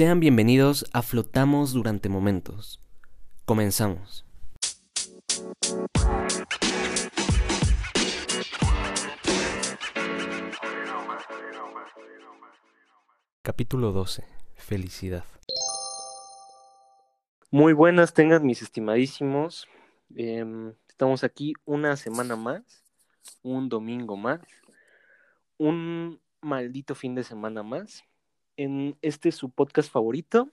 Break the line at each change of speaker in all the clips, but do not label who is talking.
Sean bienvenidos a Flotamos durante momentos. Comenzamos. Capítulo 12. Felicidad.
Muy buenas tengan mis estimadísimos. Em, estamos aquí una semana más, un domingo más, un maldito fin de semana más, en este su podcast favorito,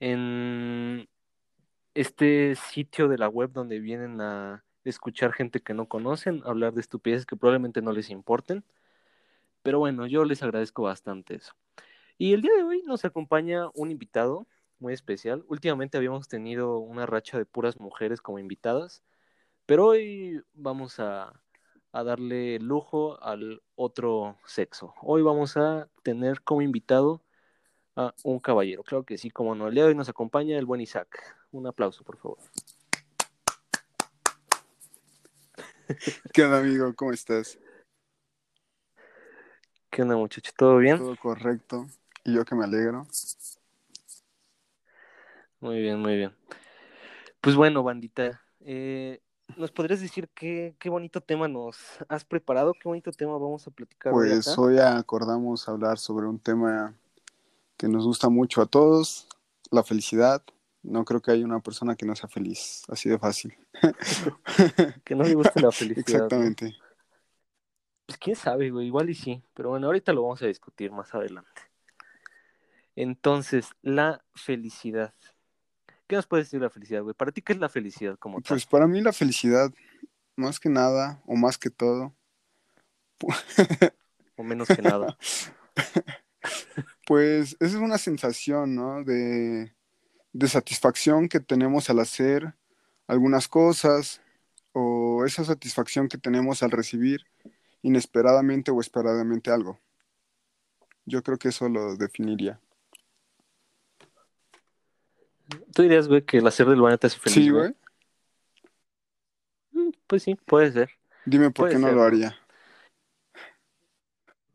en este sitio de la web donde vienen a escuchar gente que no conocen, hablar de estupideces que probablemente no les importen. Pero bueno, yo les agradezco bastante eso. Y el día de hoy nos acompaña un invitado muy especial. Últimamente habíamos tenido una racha de puras mujeres como invitadas, pero hoy vamos a, a darle lujo al otro sexo. Hoy vamos a tener como invitado a un caballero. Claro que sí, como no. El día de hoy nos acompaña el buen Isaac. Un aplauso, por favor.
¿Qué onda, amigo? ¿Cómo estás?
¿Qué onda, muchacho? ¿Todo bien?
Todo correcto. Y yo que me alegro.
Muy bien, muy bien. Pues bueno, bandita, eh, ¿nos podrías decir qué, qué bonito tema nos has preparado? ¿Qué bonito tema vamos a platicar
Pues
acá?
hoy acordamos hablar sobre un tema que nos gusta mucho a todos, la felicidad. No creo que haya una persona que no sea feliz, así de fácil.
Que no le gusta la felicidad. ¿no?
Exactamente.
Pues quién sabe, güey, igual y sí. Pero bueno, ahorita lo vamos a discutir más adelante. Entonces, la felicidad. ¿Qué nos puedes decir de la felicidad, güey? ¿Para ti qué es la felicidad como tal?
Pues para mí la felicidad, más que nada, o más que todo,
O menos que nada.
pues es una sensación, ¿no? De, de satisfacción que tenemos al hacer algunas cosas, o esa satisfacción que tenemos al recibir inesperadamente o esperadamente algo. Yo creo que eso lo definiría.
¿Tú dirías, güey, que el hacer del baño te hace feliz?
Sí, güey.
Mm, Pues sí, puede ser.
Dime por
Puede
qué no lo haría.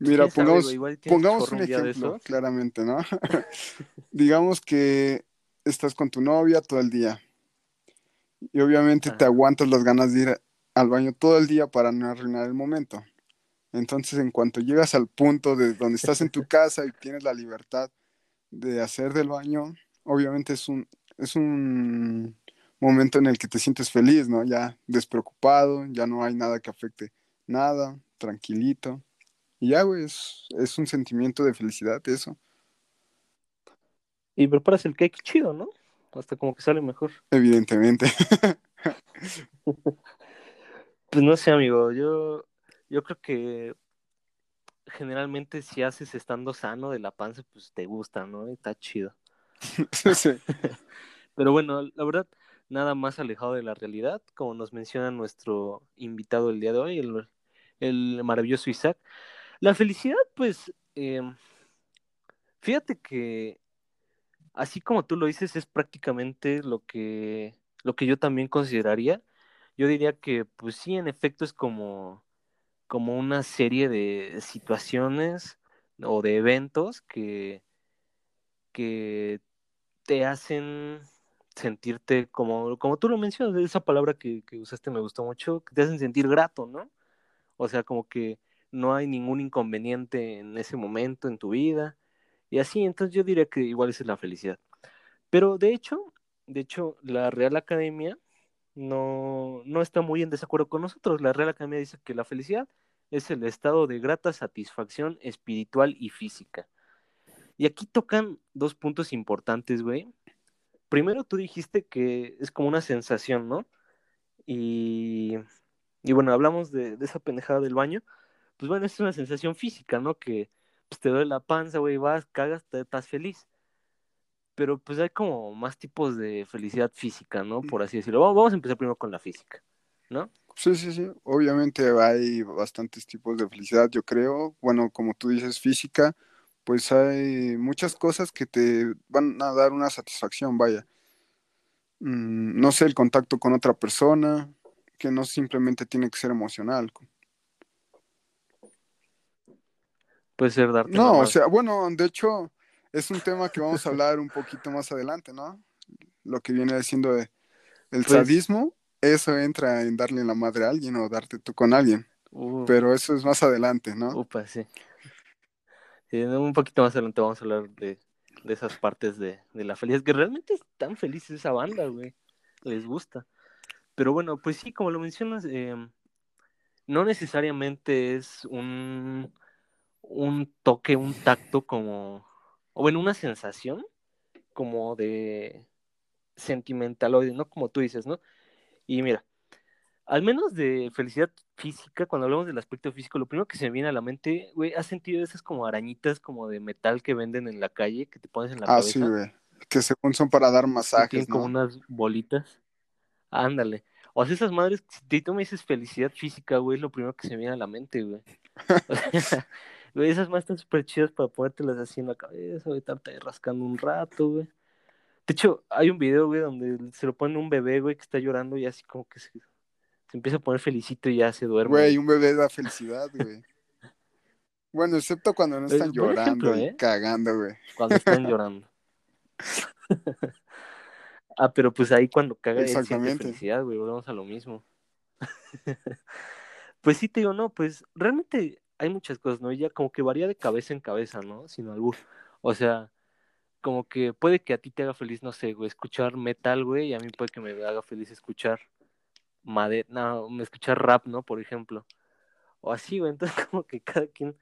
Mira,
¿Quién sabe,
pongamos, pongamos un ejemplo, claramente, ¿no? Digamos que estás con tu novia todo el día y obviamente te aguantas las ganas de ir al baño todo el día para no arruinar el momento. Entonces, en cuanto llegas al punto de donde estás en tu casa y tienes la libertad de hacer del baño, obviamente es un, es un momento en el que te sientes feliz, ¿no? Ya despreocupado, ya no hay nada que afecte nada, tranquilito. Y ya, güey, es, es un sentimiento de felicidad eso,
Y preparas el cake chido, ¿no? Hasta como que sale mejor.
evidentemente.
Pues no sé, amigo, yo, yo creo que generalmente si haces estando sano de la panza, pues te gusta, ¿no? Y Está chido. Pero bueno, la verdad, nada más alejado de la realidad, como nos menciona nuestro invitado el día de hoy, el, el maravilloso Isaac. La felicidad, pues, eh, fíjate que así como tú lo dices, es prácticamente lo que, lo que yo también consideraría. Yo diría que, pues sí, en efecto es como, como una serie de situaciones o de eventos que, que te hacen sentirte como, como tú lo mencionas, esa palabra que, que usaste me gustó mucho, que te hacen sentir grato, ¿no? O sea, como que no hay ningún inconveniente en ese momento en tu vida. Y así, entonces yo diría que igual esa es la felicidad. Pero de hecho, de hecho, la Real Academia no, no está muy en desacuerdo con nosotros. La Real Academia dice que la felicidad es el estado de grata satisfacción espiritual y física. Y aquí tocan dos puntos importantes, güey. Primero tú dijiste que es como una sensación, ¿no? Y, y bueno, hablamos de, de esa pendejada del baño. Pues bueno, es una sensación física, ¿no? Que pues, te duele la panza, güey, vas, cagas, te estás feliz. Pero pues hay como más tipos de felicidad física, ¿no? Por así decirlo. Vamos, vamos a empezar primero con la física, ¿no?
Sí, sí, sí. Obviamente hay bastantes tipos de felicidad, yo creo. Bueno, como tú dices, física, pues hay muchas cosas que te van a dar una satisfacción, vaya. Mm, no sé, el contacto con otra persona, que no simplemente tiene que ser emocional.
Puede ser darte
No, o sea, bueno, de hecho, es un tema que vamos a hablar un poquito más adelante, ¿no? Lo que viene siendo el
Pues-
sadismo, eso entra en darle la madre a alguien o darte tú con alguien,
Uh,
pero eso es más adelante, ¿no?
Upa, sí. Un poquito más adelante vamos a hablar de, de esas partes de, de la felicidad, que realmente es tan feliz esa banda, güey. Les gusta. Pero bueno, pues sí, como lo mencionas, eh, no necesariamente es un, un toque, un tacto como, o bueno, una sensación como de sentimental, ¿no? Como tú dices, ¿no? Y mira, al menos de felicidad física, cuando hablamos del aspecto físico, lo primero que se me viene a la mente, güey, ¿has sentido esas como arañitas como de metal que venden en la calle, que te pones en la
Ah,
cabeza?
sí, güey. Que según son para dar masajes,
tienen como unas bolitas. Ándale. O sea, esas madres, si tú me dices felicidad física, güey, es lo primero que se me viene a la mente, güey. O sea, güey, esas más están súper chidas para ponértelas así en la cabeza, güey, estarte ahí rascando un rato, güey. De hecho, hay un video, güey, donde se lo pone un bebé, güey, que está llorando y así como que se, se empieza a poner felicito y ya se duerme.
Güey, un bebé da felicidad, güey. Bueno, excepto cuando no
Es
están llorando
ejemplo,
y
¿eh?
cagando, güey.
cuando están llorando. ah, pero pues ahí cuando caga él
Exactamente.
felicidad, güey, volvemos a lo mismo. pues sí te digo, no, pues realmente hay muchas cosas, ¿no? Y ya como que varía de cabeza en cabeza, ¿no? Sin albur. O sea, como que puede que a ti te haga feliz, no sé, güey, escuchar metal, güey, y a mí puede que me haga feliz escuchar made no, escuchar rap, ¿no? Por ejemplo. O así, güey, entonces como que cada quien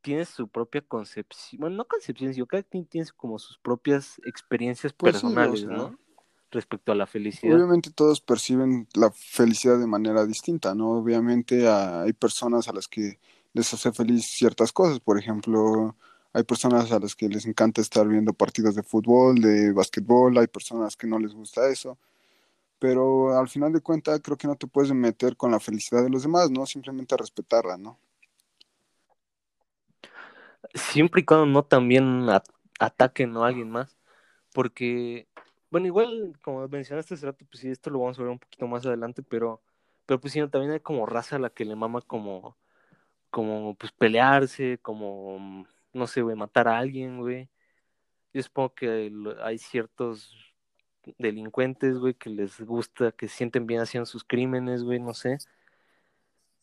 tiene su propia concepción, bueno, no concepción, sino cada quien tiene como sus propias experiencias
Pues sí, o
personales,
sea.
¿no? Respecto a la felicidad.
Obviamente todos perciben la felicidad de manera distinta, ¿no? Obviamente hay personas a las que les hace feliz ciertas cosas, por ejemplo, hay personas a las que les encanta estar viendo partidos de fútbol, de básquetbol, hay personas que no les gusta eso, pero al final de cuentas creo que no te puedes meter con la felicidad de los demás, ¿no? Simplemente respetarla, ¿no?
Siempre y cuando no también ataquen a alguien más. Porque, bueno, igual como mencionaste hace rato, pues sí, esto lo vamos a ver un poquito más adelante, pero, pero pues sí, también hay como raza a la que le mama como, como pues pelearse, como, no sé, güey, matar a alguien, güey. Yo supongo que hay ciertos delincuentes, güey, que les gusta, que sienten bien haciendo sus crímenes, güey, no sé.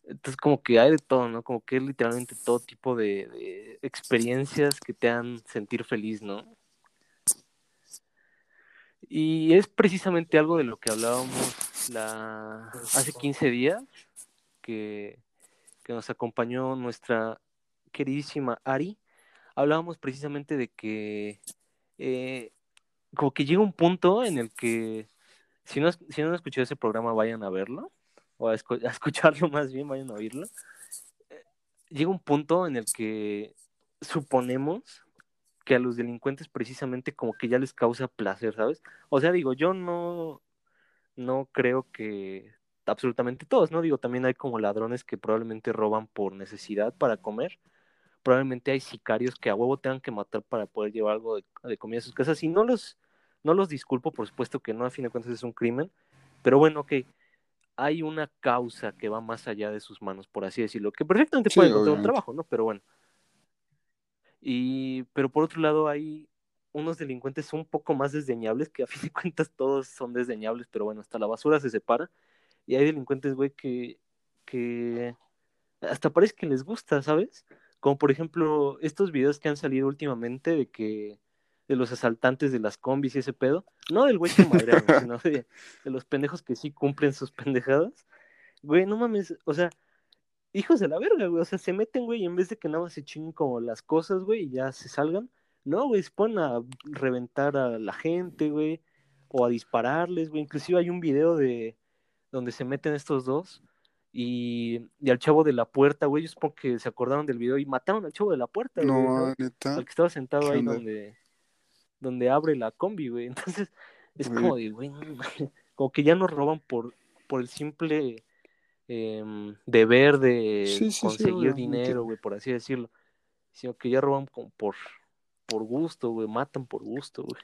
Entonces como que hay de todo, ¿no? Como que es literalmente todo tipo de, de experiencias que te hagan sentir feliz, ¿no? Y es precisamente algo de lo que hablábamos la... hace 15 días, que, que nos acompañó nuestra queridísima Ari. Hablábamos precisamente de que eh, como que llega un punto en el que si no, si no han escuchado ese programa, vayan a verlo, o a, escu- a escucharlo más bien, vayan a oírlo. Eh, Llega un punto en el que suponemos que a los delincuentes precisamente como que ya les causa placer, ¿sabes? O sea, digo, yo no, no creo que absolutamente todos, ¿no? Digo, también hay como ladrones que probablemente roban por necesidad para comer. Probablemente hay sicarios que a huevo tengan que matar para poder llevar algo de, de comida a sus casas. Y no los, no los disculpo, por supuesto que no, a fin de cuentas es un crimen. Pero bueno, ok, hay una causa que va más allá de sus manos, por así decirlo, que perfectamente
Sí,
puede encontrar un trabajo, ¿no? Pero bueno. Y, pero por otro lado hay unos delincuentes un poco más desdeñables, que a fin de cuentas todos son desdeñables, pero bueno, hasta la basura se separa. Y hay delincuentes, güey, que, que hasta parece que les gusta, ¿sabes? Como por ejemplo estos videos que han salido últimamente de que de los asaltantes de las combis y ese pedo, no del güey que madrearon, sino de, de los pendejos que sí cumplen sus pendejadas. Güey, no mames, o sea, hijos de la verga, güey, o sea, se meten, güey, y en vez de que nada más se chinguen como las cosas, güey, y ya se salgan, no, güey, se ponen a reventar a la gente, güey, o a dispararles, güey, inclusive hay un video de donde se meten estos dos y, y al chavo de la puerta, güey, yo supongo que se acordaron del video y mataron al chavo de la puerta, güey,
No,
¿sabes?
neta.
al que estaba sentado
¿Qué
ahí
onda?
donde, donde abre la combi, güey. Entonces, es
Güey.
como de, güey, no como que ya nos roban por, por el simple em, deber de
Sí, sí, sí,
conseguir dinero, güey, por así decirlo. Sino que ya roban como por, por gusto, güey, matan por gusto, güey.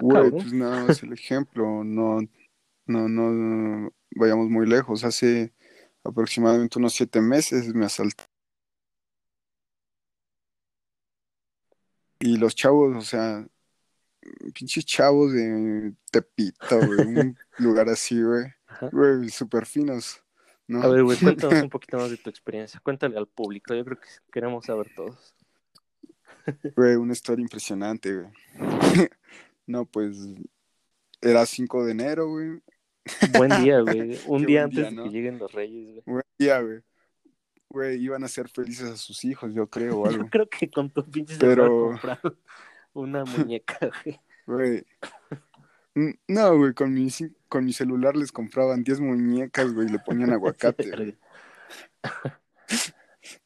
Güey, pues nada más el ejemplo, no, no, no vayamos muy lejos. Hace aproximadamente unos siete meses me asaltaron Y los chavos, o sea, pinches chavos de Tepito, güey, un lugar así, güey. Güey, súper finos, ¿no?
A ver, güey, cuéntanos un poquito más de tu experiencia. Cuéntale al público, yo creo que queremos saber todos.
Güey, una historia impresionante, güey. no, pues era 5 de enero, güey.
Buen día, güey. Un día antes de que lleguen los reyes, güey.
Buen día, güey. Güey, iban a ser felices a sus hijos, yo creo, o algo.
Yo creo que con tu pinche
Pero-
celular compraron una muñeca, güey.
No, güey, con mi, con mi celular les compraban 10 muñecas, güey, y le ponían aguacate. güey.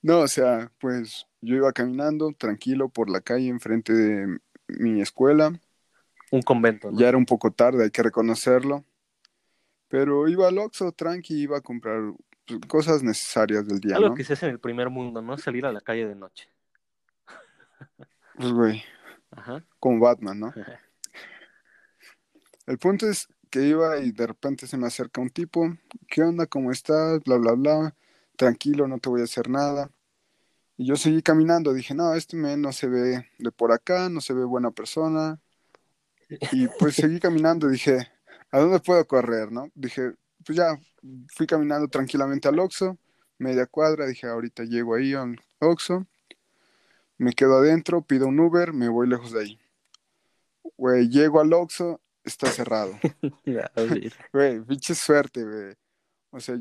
No, o sea, pues yo iba caminando tranquilo por la calle enfrente de mi escuela.
Un convento, ¿no?
Ya era un poco tarde, hay que reconocerlo. Pero iba al Oxxo, tranqui, iba a comprar cosas necesarias del día,
Algo
¿no?
que se hace en el primer mundo, ¿no? Salir a la calle de noche.
Pues, güey,
Ajá.
como Batman, ¿no? El punto es que iba y de repente se me acerca un tipo, ¿qué onda? ¿Cómo estás? Bla, bla, bla. Tranquilo, no te voy a hacer nada. Y yo seguí caminando, dije, no, este men no se ve de por acá, no se ve buena persona. Y pues seguí caminando, dije, ¿a dónde puedo correr, no? Dije, pues ya, fui caminando tranquilamente al Oxxo, media cuadra, dije, ahorita llego ahí al Oxxo, me quedo adentro, pido un Uber, me voy lejos de ahí. Güey, llego al Oxxo, está cerrado. Güey, pinche suerte, güey. O sea,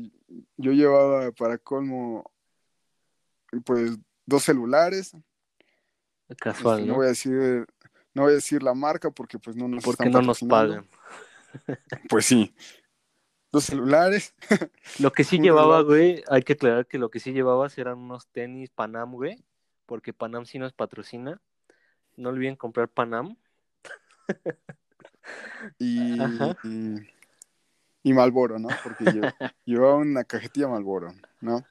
yo llevaba para colmo, pues, dos celulares.
Casual,
Este,
¿no?
no voy a decir, no voy a decir la marca porque pues no nos
Porque no nos pagan.
Pues sí. Dos celulares.
Lo que sí llevaba, güey, hay que aclarar que lo que sí llevabas eran unos tenis Panam, güey, porque Panam sí nos patrocina. No olviden comprar Panam.
y,
Ajá.
y, y Malboro, ¿no? Porque yo, llevaba una cajetilla Malboro, ¿no?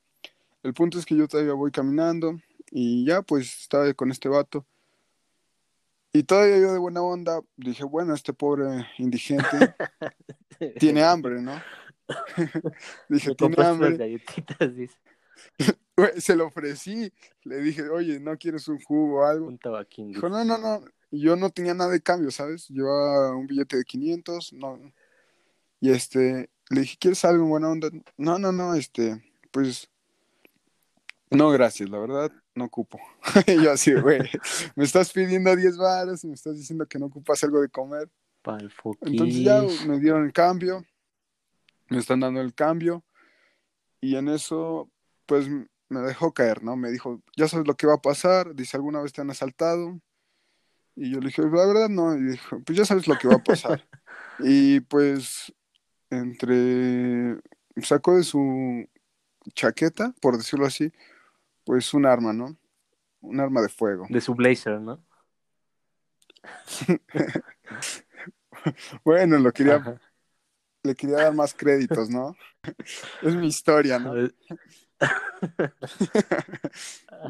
El punto es que yo todavía voy caminando y ya pues estaba con este vato. Y todavía yo de buena onda dije, bueno, este pobre indigente tiene hambre, ¿no? dije, tiene hambre. se lo ofrecí. Le dije, oye, ¿no quieres un jugo o algo?
un tabaquín.
Dijo, no, no, no. Yo no tenía nada de cambio, ¿sabes? Llevaba un billete de 500, no. Y este, le dije, ¿quieres algo en buena onda? No, no, no, este, pues, no, gracias, la verdad, no ocupo. y yo así, güey, me estás pidiendo 10 baros y me estás diciendo que no ocupas algo de comer.
Pa'l
Entonces ya me dieron el cambio, me están dando el cambio y en eso pues me dejó caer, ¿no? Me dijo, ya sabes lo que va a pasar, dice, ¿alguna vez te han asaltado? Y yo le dije, la verdad no, y dijo, pues ya sabes lo que va a pasar. y pues entre, sacó de su chaqueta, por decirlo así, pues un arma, ¿no? Un arma de fuego.
De su blazer, ¿no?
Bueno, lo quería,
Ajá.
le quería dar más créditos, ¿no? es mi historia, ¿no?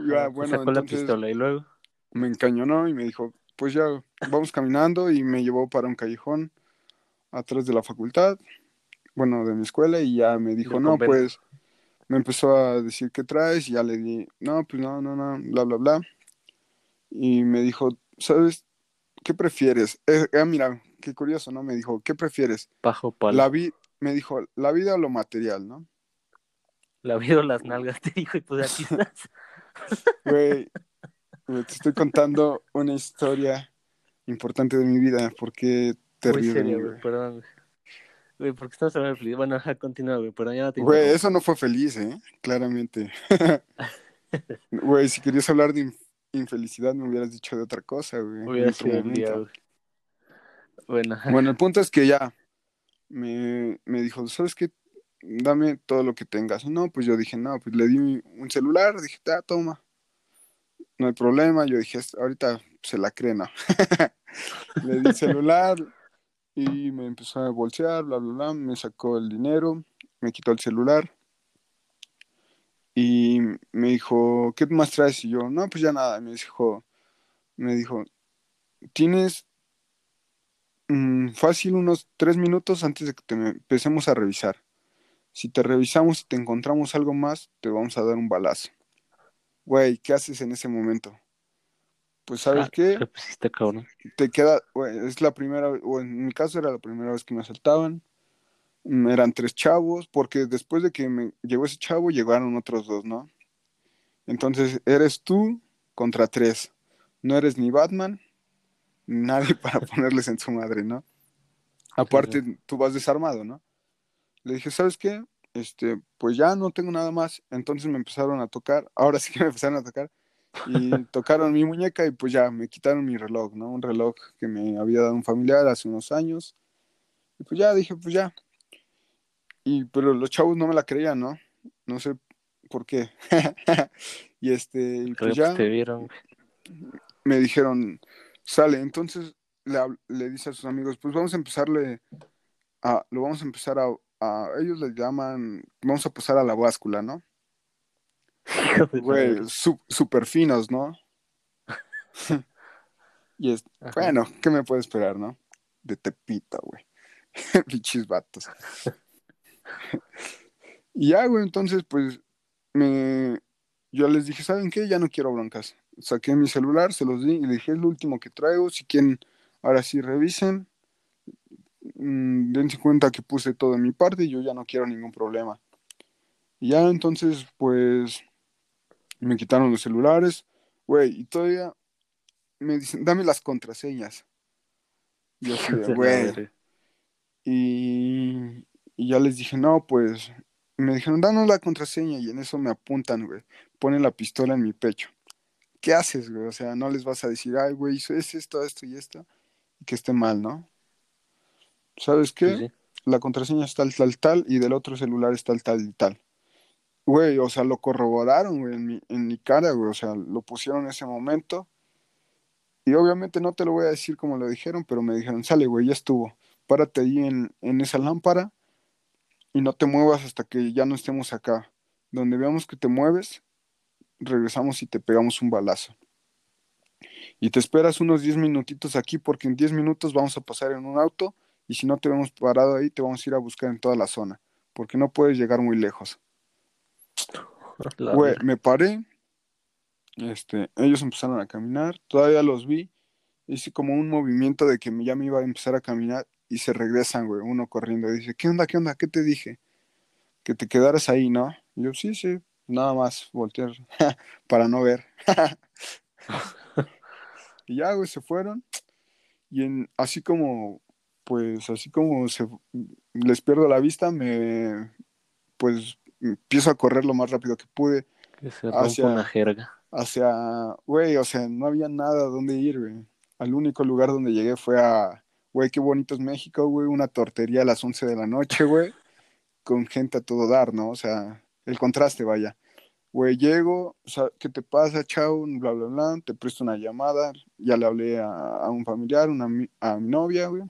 Ya, bueno,
sacó la
entonces-
pistola y luego.
me encañonó y me dijo, pues ya, vamos caminando y me llevó para un callejón atrás de la facultad, bueno, de mi escuela y ya me dijo, no, pues, me empezó a decir, ¿qué traes? Y ya le di, no, pues no, no, no, bla, bla, bla. Y me dijo, ¿sabes? ¿Qué prefieres? Eh, ah, mira, qué curioso, ¿no? Me dijo, ¿qué prefieres?
Pajo palo.
La vi me dijo, la vida o lo material, ¿no?
La vio las nalgas, te dijo, y pues aquí estás.
Güey, te estoy contando una historia importante de mi vida, porque
Muy
terrible,
serio, perdón. Güey. Güey, porque estamos hablando de feliz. Bueno, ajá, continúa, güey, pero ya no te
Güey, eso no fue feliz, ¿eh? Claramente. Güey, si querías hablar de inf- infelicidad, me hubieras dicho de otra cosa, güey.
Hubiera sido día, güey. Bueno.
Bueno, el punto es que ya me, me dijo, ¿sabes qué? Dame todo lo que tengas. No, pues yo dije, no, pues le di un celular, dije, ah, toma. No hay problema. Yo dije, "Es- ahorita se la cree, ¿no? le di el celular y me empezó a bolsear, bla, bla, bla. Me sacó el dinero, me quitó el celular. Y me dijo, ¿qué más traes? Y yo, no, pues ya nada. Me dijo, me dijo, tienes mm, fácil unos tres minutos antes de que te empecemos a revisar. Si te revisamos y te encontramos algo más, te vamos a dar un balazo. Güey, ¿qué haces en ese momento? Pues sabes
Ah,
qué,
sí está cabrón.
te queda, güey, es la primera, o en mi caso era la primera vez que me asaltaban. Mm, Eran tres chavos, porque después de que me llegó ese chavo, llegaron otros dos, ¿no? Entonces, eres tú contra tres. No eres ni Batman, ni nadie para ponerles en su madre, ¿no? Aparte, tú vas desarmado, ¿no? Le dije, ¿sabes qué? Este, pues ya no tengo nada más. Entonces me empezaron a tocar. Ahora sí que me empezaron a tocar. Y tocaron mi muñeca y pues ya me quitaron mi reloj, ¿no? Un reloj que me había dado un familiar hace unos años. Y pues ya dije, pues ya. Y pero los chavos no me la creían, ¿no? No sé por qué. y este, y pues
que
ya
te vieron.
me dijeron, sale, entonces le, dice a sus amigos, pues vamos a empezarle a, lo vamos a empezar a, a- ellos le llaman, vamos a pasar a la báscula, ¿no? Güey,
verga.
su- súper finos, ¿no? y es,
Ajá.
bueno, ¿qué me puede esperar, no? De Tepito, güey. Pichis vatos. y ya, güey, entonces, pues, me, yo les dije, ¿saben qué? Ya no quiero broncas. Saqué mi celular, se los di y dije, es lo último que traigo. Si quieren, ahora sí revisen. Mm, dense cuenta que puse todo de mi parte y yo ya no quiero ningún problema. Y ya entonces, pues, me quitaron los celulares, güey, y todavía me dicen, dame las contraseñas. Y yo así güey, y, y ya les dije, no, pues, me dijeron, danos la contraseña, y en eso me apuntan, güey, ponen la pistola en mi pecho. ¿Qué haces, güey? O sea, no les vas a decir, ay, güey, hizo es esto, esto y esto, y que esté mal, ¿no? ¿Sabes qué?
Sí.
la contraseña es tal, tal, tal, y del otro celular es tal, tal y tal. Güey, o sea, lo corroboraron, güey, en mi, en mi cara, güey, o sea, lo pusieron en ese momento. Y obviamente no te lo voy a decir como lo dijeron, pero me dijeron, sale, güey, ya estuvo. Párate ahí en, en esa lámpara y no te muevas hasta que ya no estemos acá. Donde veamos que te mueves, regresamos y te pegamos un balazo. Y te esperas unos 10 minutitos aquí porque en 10 minutos vamos a pasar en un auto y si no te vemos parado ahí, te vamos a ir a buscar en toda la zona, porque no puedes llegar muy lejos. Güey, me paré, este, ellos empezaron a caminar, todavía los vi, hice como un movimiento de que ya me iba a empezar a caminar y se regresan, güey, uno corriendo dice, ¿qué onda, qué onda, qué te dije? Que te quedaras ahí, ¿no? Y yo, sí, sí, nada más voltear para no ver. y ya, güey, se fueron y en, así como, pues, así como se, les pierdo la vista, me, pues, empiezo a correr lo más rápido que pude
Que se
hacia-
una jerga.
hacia, güey, o sea, no había nada donde ir, güey. Al único lugar donde llegué fue a, güey, qué bonito es México, güey, una tortería a las 11 de la noche, güey, con gente a todo dar, ¿no? O sea, el contraste, vaya. Güey, llego, o sea, ¿qué te pasa, chao? Bla, bla, bla, te presto una llamada, ya le hablé a, a un familiar, una, a mi novia, güey.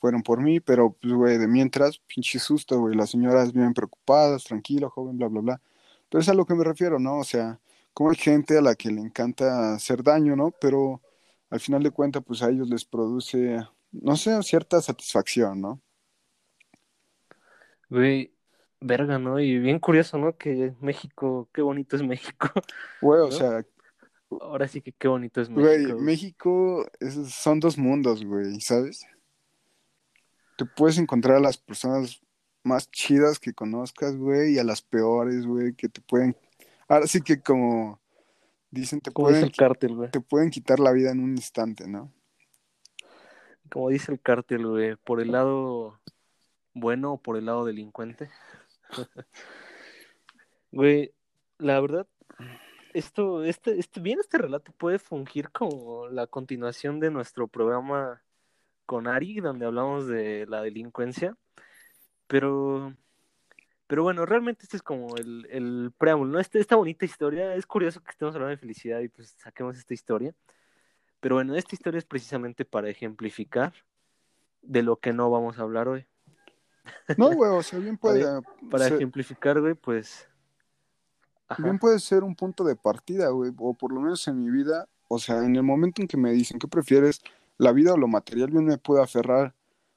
Fueron por mí, pero, pues, güey, de mientras, pinche susto, güey, las señoras bien preocupadas, tranquilo, joven, bla, bla, bla. Pero es a lo que me refiero, ¿no? O sea, como hay gente a la que le encanta hacer daño, ¿no? Pero al final de cuentas, pues a ellos les produce, no sé, cierta satisfacción, ¿no?
Güey, verga, ¿no? Y bien curioso, ¿no? Que México, qué bonito es México.
Güey, o
¿No?
sea,
Ahora sí que qué bonito es
güey,
México.
México es- son dos mundos, güey, ¿sabes? Te puedes encontrar a las personas más chidas que conozcas, güey, y a las peores, güey, que te pueden, ahora sí que como dicen, te
Como dice
pueden,
el cártel, güey.
te pueden quitar la vida en un instante, ¿no?
Como dice el cártel, güey. Por el lado bueno o por el lado delincuente. Güey, la verdad, esto, este, este, bien este relato puede fungir como la continuación de nuestro programa con Ari, donde hablamos de la delincuencia. Pero, pero bueno, realmente este es como el, el preámbulo, ¿no? Este, esta bonita historia, es curioso que estemos hablando de felicidad y pues saquemos esta historia. Pero bueno, esta historia es precisamente para ejemplificar de lo que no vamos a hablar hoy.
No, güey, o sea, bien puede,
Para
ser,
ejemplificar, güey, pues... Ajá.
bien puede ser un punto de partida, güey, o por lo menos en mi vida, o sea, en el momento en que me dicen, ¿qué prefieres, la vida o lo material? Yo me puedo aferrar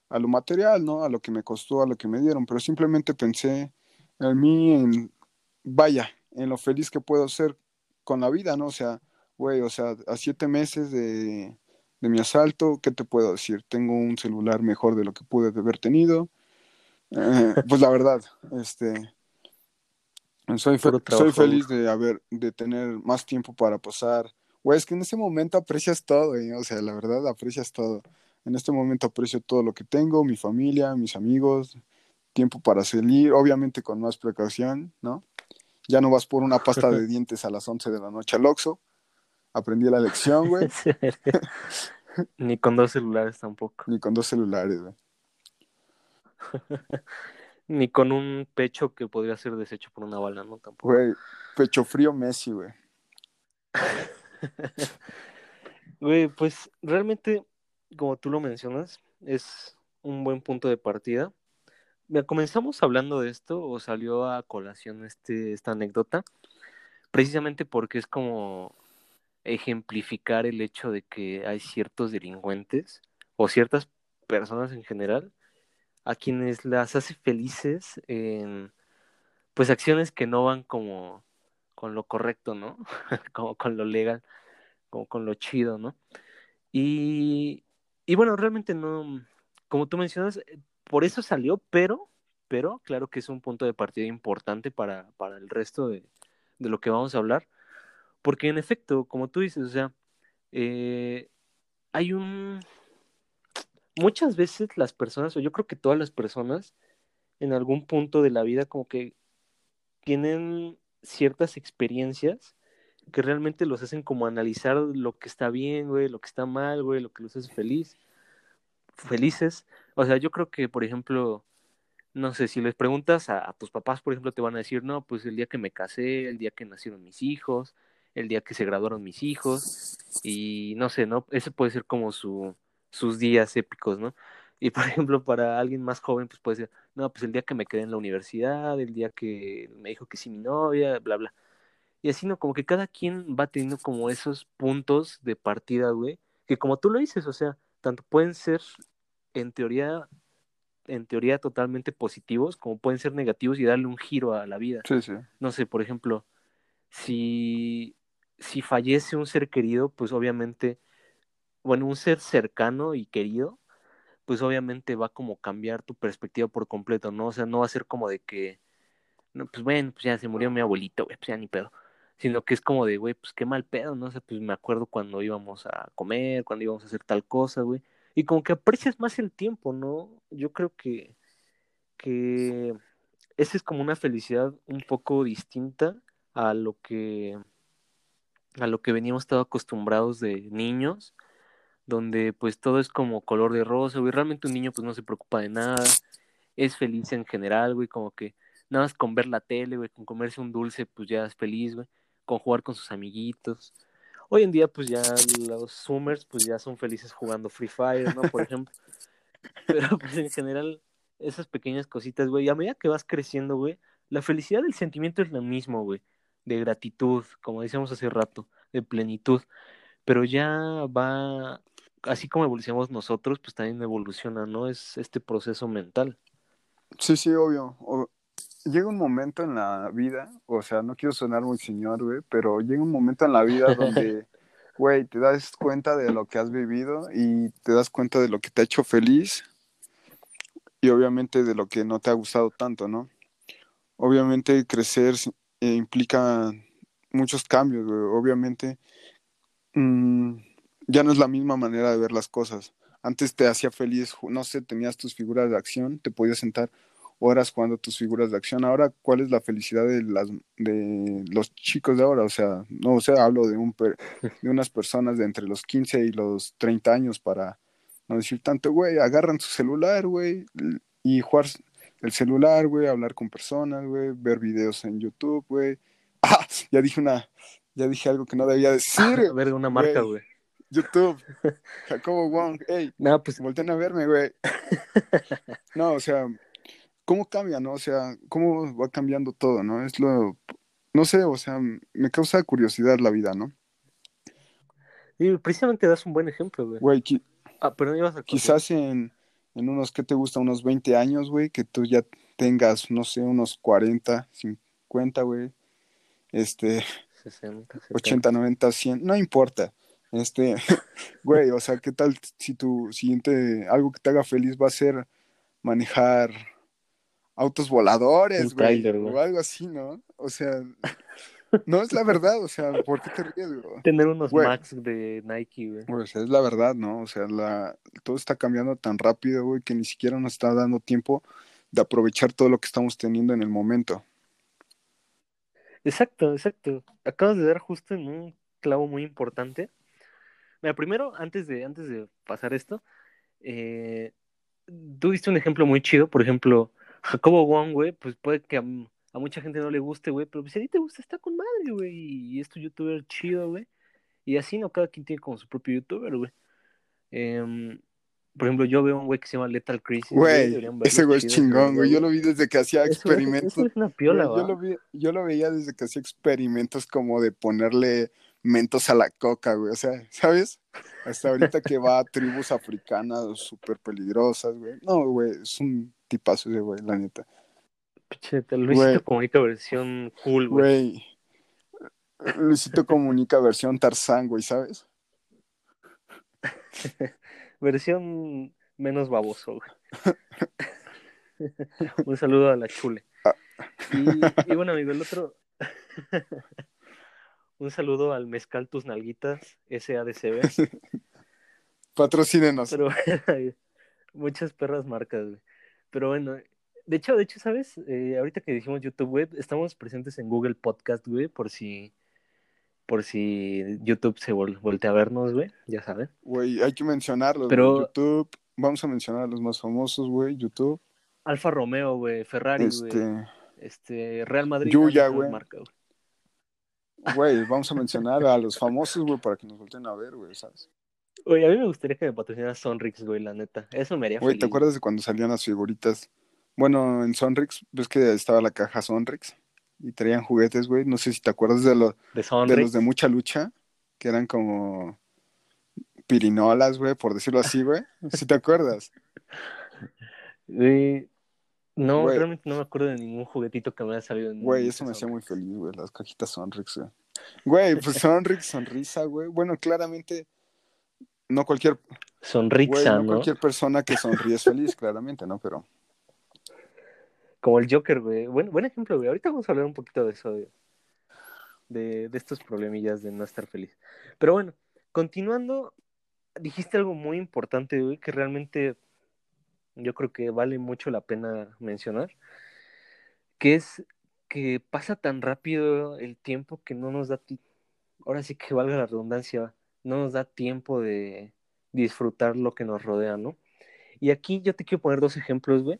a lo material, ¿no? A lo que me costó, a lo que me dieron, pero simplemente pensé en mí, en, vaya, en lo feliz que puedo ser con la vida, ¿no? O sea, güey, o sea, a siete meses de, de mi asalto, ¿qué te puedo decir? Tengo un celular mejor de lo que pude haber tenido. Eh, pues la verdad, este, soy, fe- soy feliz de haber, de tener más tiempo para pasar. Güey, es que en ese momento aprecias todo, güey, o sea, la verdad aprecias todo. En este momento aprecio todo lo que tengo, mi familia, mis amigos, tiempo para salir, obviamente con más precaución, ¿no? Ya no vas por una pasta de dientes a las 11 de la noche al Oxxo. Aprendí la lección, güey,
Ni con dos celulares tampoco.
ni con dos celulares, güey.
Ni con un pecho que podría ser deshecho por una bala, ¿no? Tampoco.
Güey, pecho frío Messi, güey.
Güey, pues realmente, como tú lo mencionas, es un buen punto de partida. Mira, comenzamos hablando de esto, o salió a colación este, esta anécdota, precisamente porque es como ejemplificar el hecho de que hay ciertos delincuentes o ciertas personas en general a quienes las hace felices en pues acciones que no van como con lo correcto, ¿no? como con lo legal, como con lo chido, ¿no? Y, bueno, realmente no, como tú mencionas, eh, por eso salió, pero, pero claro que es un punto de partida importante para, el resto de, de lo que vamos a hablar, porque en efecto, como tú dices, o sea, eh, hay un... Muchas veces las personas, o yo creo que todas las personas, en algún punto de la vida como que tienen ciertas experiencias que realmente los hacen como analizar lo que está bien, güey, lo que está mal, güey, lo que los hace feliz, felices. O sea, yo creo que, por ejemplo, no sé, si les preguntas a, tus papás, por ejemplo, te van a decir, no, pues el día que me casé, el día que nacieron mis hijos, el día que se graduaron mis hijos, y no sé, ¿no? Ese puede ser como su, sus días épicos, ¿no? Y por ejemplo, para alguien más joven, pues puede ser, no, pues el día que me quedé en la universidad, el día que me dijo que sí mi novia, bla, bla. Y así, ¿no? Como que cada quien va teniendo como esos puntos de partida, güey, que como tú lo dices, o sea, tanto pueden ser en teoría, en teoría totalmente positivos, como pueden ser negativos y darle un giro a la vida.
Sí, sí.
No sé, por ejemplo, si, si fallece un ser querido, pues obviamente, bueno, un ser cercano y querido, pues obviamente va como cambiar tu perspectiva por completo, ¿no? O sea, no va a ser como de que, no, pues bueno, pues ya se murió mi abuelito, güey, pues ya ni pedo. Sino que es como de, güey, pues qué mal pedo, ¿no? O sea, pues me acuerdo cuando íbamos a comer, cuando íbamos a hacer tal cosa, güey. Y como que aprecias más el tiempo, ¿no? Yo creo que, que esa es como una felicidad un poco distinta a lo que a lo que veníamos estado acostumbrados de niños, donde pues todo es como color de rosa, güey, realmente un niño pues no se preocupa de nada, es feliz en general, güey, como que nada más con ver la tele, güey, con comerse un dulce, pues ya es feliz, güey, con jugar con sus amiguitos. Hoy en día pues ya los Zoomers pues ya son felices jugando Free Fire, ¿no? Por ejemplo. Pero pues en general esas pequeñas cositas, güey, a medida que vas creciendo, güey, la felicidad del sentimiento es lo mismo, güey de gratitud, como decíamos hace rato, de plenitud, pero ya va, así como evolucionamos nosotros, pues también evoluciona, ¿no? Es este proceso mental.
Sí, sí, obvio. O, llega un momento en la vida, o sea, no quiero sonar muy señor, güey, pero llega un momento en la vida donde, güey, te das cuenta de lo que has vivido y te das cuenta de lo que te ha hecho feliz y obviamente de lo que no te ha gustado tanto, ¿no? Obviamente crecer eh, implica muchos cambios, güey. Obviamente, mmm, ya no es la misma manera de ver las cosas. Antes te hacía feliz, no sé, tenías tus figuras de acción, te podías sentar horas jugando tus figuras de acción. Ahora, ¿cuál es la felicidad de las de los chicos de ahora? O sea, no o sea, hablo de un de unas personas de entre los 15 y los 30 años para no decir tanto, güey, agarran su celular, güey, y jugar el celular, güey, hablar con personas, güey, ver videos en YouTube, güey. Ah, ya dije una, ya dije algo que no debía decir.
A ver, una marca, güey.
YouTube, Jacobo Wong, hey,
no, pues...
volten a verme, güey. No, o sea, ¿cómo cambia, no? O sea, ¿cómo va cambiando todo, no? Es lo, no sé, o sea, me causa curiosidad la vida, ¿no?
Y precisamente das un buen ejemplo, güey.
Güey, qui
ah, pero no ibas a
quizás en, en unos, ¿qué te gusta? Unos 20 años, güey, que tú ya tengas, no sé, unos 40, 50, güey. Este,
60, 70.
80, 90, 100, no importa. Este, güey, o sea, ¿qué tal si tu siguiente, algo que te haga feliz va a ser manejar autos voladores,
Un
güey,
tráiler, güey.
o algo así, ¿no? O sea, no es la verdad, o sea, ¿por qué te ríes, güey?
Tener unos
Güey.
Max de Nike, güey.
Güey, o sea, es la verdad, ¿no? O sea, la, todo está cambiando tan rápido, güey, que ni siquiera nos está dando tiempo de aprovechar todo lo que estamos teniendo en el momento.
Exacto, exacto. Acabas de dar justo en un clavo muy importante. Mira, primero, antes de, antes de pasar esto, eh, tú diste un ejemplo muy chido, por ejemplo, Jacobo Wong, güey, pues puede que a, mucha gente no le guste, güey, pero pues, si a ti te gusta, está con madre, güey, y es tu youtuber chido, güey. Y así, ¿no? Cada quien tiene como su propio youtuber, güey. Em, por ejemplo, yo veo un güey que se llama Lethal Crisis,
Güey, ese güey es chingón, güey. Yo lo vi desde que hacía
Eso
experimentos.
Eso es una piola,
Güey, yo,
¿va?
lo vi- yo lo veía desde que hacía experimentos como de ponerle mentos a la coca, güey. O sea, ¿sabes? Hasta ahorita que va a tribus africanas súper peligrosas, güey. No, güey, es un tipazo ese güey, la neta.
Picheta, Luisito
Güey.
Comunica versión cool, güey.
Güey, Luisito comunica versión Tarzán, güey, ¿sabes?
Versión menos baboso, güey. Un saludo a la chule.
Ah.
Y, y bueno, amigo, el otro. Un saludo al Mezcal Tus Nalguitas, SADCB.
Patrocínenos.
Pero muchas perras marcas, güey. Pero bueno, de hecho, de hecho, ¿sabes? Eh, ahorita que dijimos YouTube, güey, estamos presentes en Google Podcast, güey, por si, por si YouTube se vol- voltea a vernos, güey, ya saben.
Güey, hay que mencionarlos,
Pero-.
YouTube. Vamos a mencionar a los más famosos, güey. YouTube.
Alfa Romeo, güey, Ferrari, güey,
Este,
este, Real Madrid.
Yuya, güey.
Güey.
vamos a mencionar a los famosos, güey, para que nos volteen a ver, güey, ¿sabes?
Oye, a mí me gustaría que me patrocinara Sonrix, güey, la neta. Eso me haría
Güey. ¿te acuerdas de cuando salían las figuritas? Bueno, en Sonrix, ves que estaba la caja Sonrix y traían juguetes, güey. No sé si te acuerdas de, los de mucha lucha, que eran como pirinolas, güey, por decirlo así, güey. ¿Sí te acuerdas?
Güey, No,
Güey.
realmente no me acuerdo de ningún juguetito que me haya salido en
Güey, eso me hacía muy feliz, güey, las cajitas Sonrix, güey. Güey, pues Sonrix, sonrisa, güey. Bueno, claramente, no cualquier, güey,
Sonrixa,
no
¿no?
cualquier persona que sonríe es feliz, claramente, ¿no? Pero,
Como el Joker, güey. Buen, buen ejemplo, güey. Ahorita vamos a hablar un poquito de eso, de, de, de estos problemillas de no estar feliz. Pero bueno, continuando, dijiste algo muy importante, güey, que realmente yo creo que vale mucho la pena mencionar, que es que pasa tan rápido el tiempo que no nos da, ahora sí que valga la redundancia, no nos da tiempo de disfrutar lo que nos rodea, ¿no? Y aquí yo te quiero poner dos ejemplos, güey.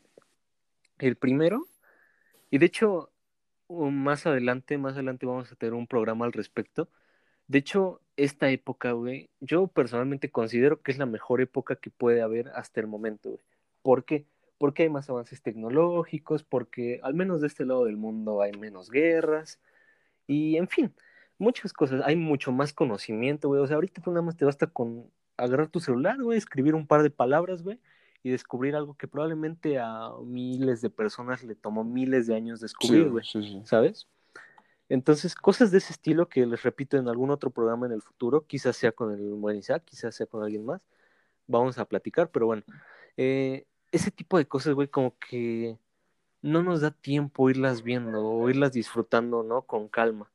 El primero, y de hecho, um, más adelante, más adelante vamos a tener un programa al respecto. De hecho, esta época, güey, yo personalmente considero que es la mejor época que puede haber hasta el momento, güey. ¿Por qué? Porque hay más avances tecnológicos, porque al menos de este lado del mundo hay menos guerras, y en fin, muchas cosas. Hay mucho más conocimiento, güey. O sea, ahorita tú nada más te basta con agarrar tu celular, güey, escribir un par de palabras, güey, y descubrir algo que probablemente a miles de personas le tomó miles de años
sí,
descubrir, güey.
sí, sí.
¿sabes? Entonces, cosas de ese estilo que les repito en algún otro programa en el futuro, quizás sea con el buen Isaac, quizás sea con alguien más, vamos a platicar, pero bueno, eh, ese tipo de cosas, güey, como que no nos da tiempo irlas viendo o irlas disfrutando, ¿no? Con calma.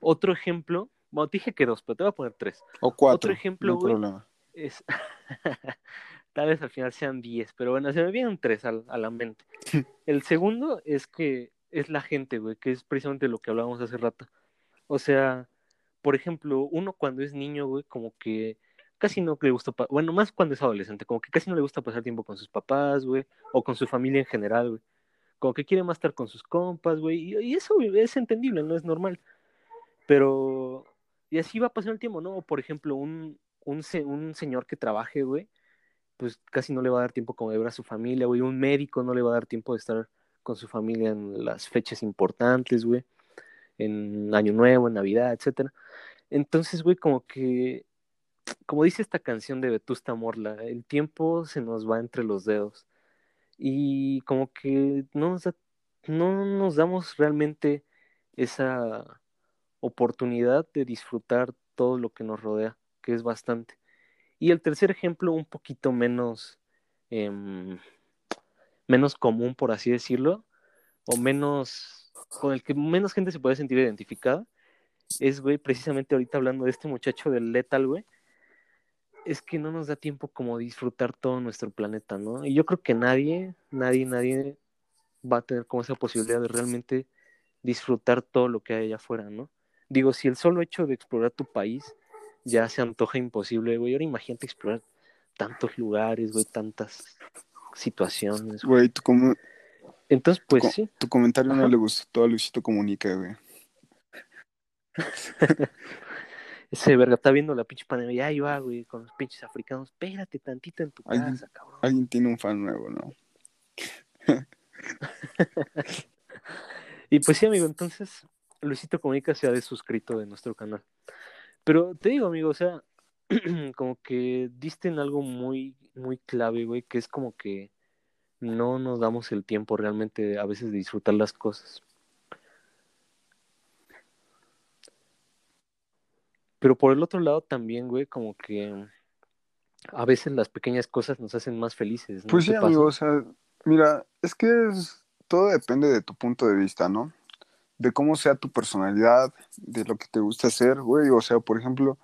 Otro ejemplo, bueno, te dije que dos, pero te voy a poner tres.
O cuatro.
Otro ejemplo,
no
güey.
problema.
Es... Tal vez al final sean 10, pero bueno, se me vienen tres al- a la mente. El segundo es que es la gente, güey, que es precisamente lo que hablábamos hace rato. O sea, por ejemplo, uno cuando es niño, güey, como que casi no le gusta, bueno, más cuando es adolescente, como que casi no le gusta pasar tiempo con sus papás, güey, o con su familia en general, güey. Como que quiere más estar con sus compas, güey, y, eso es entendible, no es normal. Pero, y así va pasar el tiempo, ¿no? Por ejemplo, un, un, un señor que trabaje, güey, pues casi no le va a dar tiempo como de ver a su familia, güey. Un médico no le va a dar tiempo de estar con su familia en las fechas importantes, güey. En Año Nuevo, en Navidad, etcétera. Entonces, güey, como que, como dice esta canción de Vetusta Morla, el tiempo se nos va entre los dedos. Y como que no nos, da- no nos damos realmente esa oportunidad de disfrutar todo lo que nos rodea, que es bastante. Y el tercer ejemplo, un poquito menos, em, menos común, por así decirlo, o menos, con el que menos gente se puede sentir identificada, es, güey, precisamente ahorita hablando de este muchacho del Lethal, güey, es que no nos da tiempo como disfrutar todo nuestro planeta, ¿no? Y yo creo que nadie, nadie, nadie va a tener como esa posibilidad de realmente disfrutar todo lo que hay allá afuera, ¿no? Digo, si el solo hecho de explorar tu país ya se antoja imposible, güey, ahora imagínate explorar tantos lugares, güey, tantas situaciones.
Güey, tú como...
Entonces, pues sí.
Tu comentario no le gustó a Luisito Comunica, güey.
Ese verga está viendo la pinche pandemia, ahí va, güey, con los pinches africanos. Espérate tantito en tu casa, cabrón.
Alguien tiene un fan nuevo, ¿no?
y pues sí, amigo, entonces Luisito Comunica se ha desuscrito de nuestro canal. Pero te digo, amigo, o sea, como que diste en algo muy, muy clave, güey, que es como que no nos damos el tiempo realmente a veces de disfrutar las cosas. Pero por el otro lado también, güey, como que a veces las pequeñas cosas nos hacen más felices. ¿no?
Pues sí, amigo, o sea, mira, es que todo depende de tu punto de vista, ¿no? De cómo sea tu personalidad, de lo que te gusta hacer, güey. O sea, por ejemplo,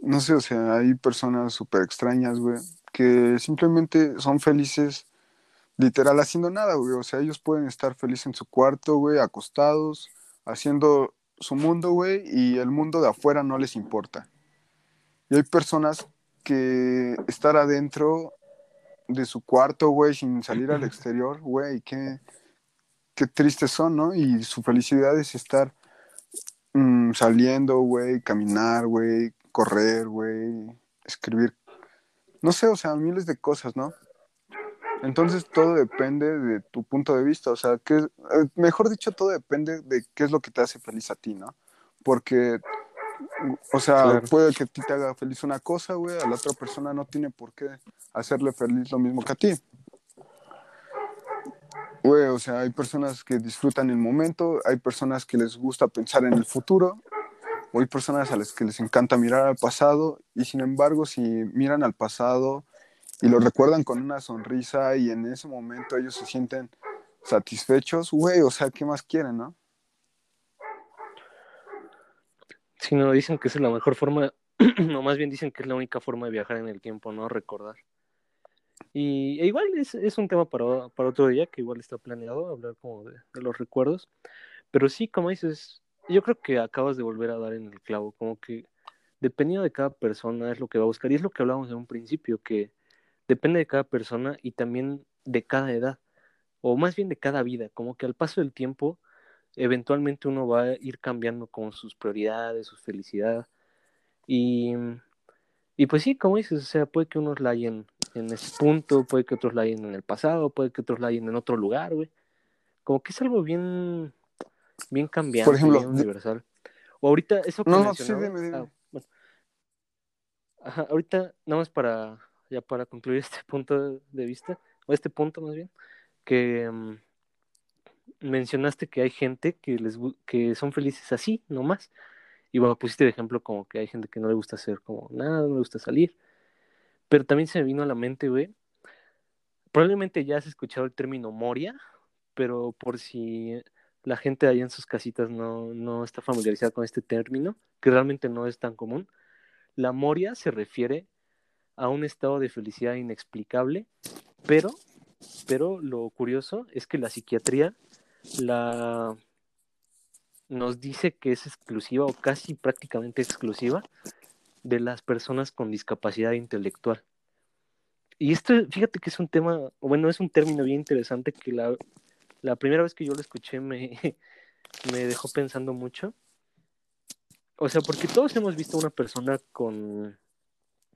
no sé, o sea, hay personas súper extrañas, güey, que simplemente son felices literal haciendo nada, güey. O sea, ellos pueden estar felices en su cuarto, güey, acostados, haciendo su mundo, güey, y el mundo de afuera no les importa. Y hay personas que estar adentro de su cuarto, güey, sin salir al exterior, güey, qué, qué tristes son, ¿no? Y su felicidad es estar mm, saliendo, güey, caminar, güey, correr, güey, escribir, no sé, o sea, miles de cosas, ¿no? Entonces todo depende de tu punto de vista, o sea, que, eh, mejor dicho, todo depende de qué es lo que te hace feliz a ti, ¿no? Porque, o sea, puede que a ti te haga feliz una cosa, güey, a la otra persona no tiene por qué hacerle feliz lo mismo que a ti. Güey, o sea, hay personas que disfrutan el momento, hay personas que les gusta pensar en el futuro, o hay personas a las que les encanta mirar al pasado, y sin embargo, si miran al pasado, y lo recuerdan con una sonrisa y en ese momento ellos se sienten satisfechos, güey, o sea, ¿qué más quieren, no?
Si no, dicen que es la mejor forma, no, más bien dicen que es la única forma de viajar en el tiempo, ¿no? Recordar. Y e igual es, es, un tema para, para, otro día, que igual está planeado, hablar como de, de los recuerdos. Pero sí, como dices, yo creo que acabas de volver a dar en el clavo, como que dependiendo de cada persona es lo que va a buscar. Y es lo que hablábamos en un principio, que depende de cada persona y también de cada edad, o más bien de cada vida, como que al paso del tiempo, eventualmente uno va a ir cambiando con sus prioridades, su felicidad. Y, y pues sí, como dices, o sea, puede que unos la hayan en ese punto, puede que otros la hayan en el pasado, puede que otros la hayan en otro lugar, güey. Como que es algo bien, bien cambiante,
Por ejemplo,
bien universal. O ahorita, eso que
No, no, sí, dime, dime.
Ah, bueno. Ajá, ahorita, nada más para ya para concluir este punto de vista, o este punto más bien, que um, mencionaste que hay gente que les que son felices así, nomás. Y bueno, pusiste de ejemplo como que hay gente que no le gusta hacer como nada, no le gusta salir. Pero también se me vino a la mente, güey. Probablemente ya has escuchado el término Moria, pero por si la gente ahí en sus casitas no, no está familiarizada con este término, que realmente no es tan común. La Moria se refiere a un estado de felicidad inexplicable, pero, pero lo curioso es que la psiquiatría la nos dice que es exclusiva o casi prácticamente exclusiva de las personas con discapacidad intelectual. Y esto, fíjate que es un tema, bueno, es un término bien interesante que la, la primera vez que yo lo escuché me, me dejó pensando mucho. O sea, porque todos hemos visto una persona con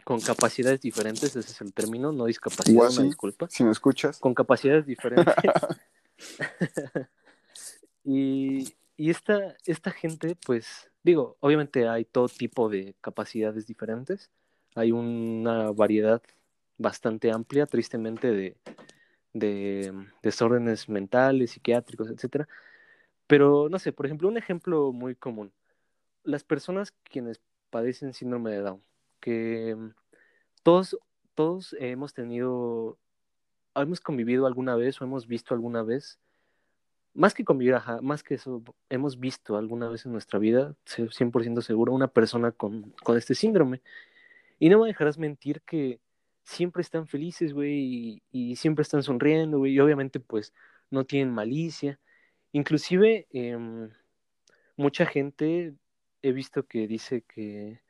con capacidades diferentes, ese es el término, no discapacidad,
Guasi,
una disculpa.
Si me escuchas.
Con capacidades diferentes. y y esta, esta gente, pues, digo, obviamente hay todo tipo de capacidades diferentes, hay una variedad bastante amplia, tristemente, de, de desórdenes mentales, psiquiátricos, etcétera. Pero, no sé, por ejemplo, un ejemplo muy común. las personas quienes padecen síndrome de Down, que mm, todos, todos hemos tenido, hemos convivido alguna vez o hemos visto alguna vez, más que convivir, ajá, más que eso, hemos visto alguna vez en nuestra vida, 100% seguro, una persona con, con este síndrome. Y no me dejarás mentir que siempre están felices, güey, y, siempre están sonriendo, güey, y obviamente pues no tienen malicia. Inclusive em, mucha gente he visto que dice que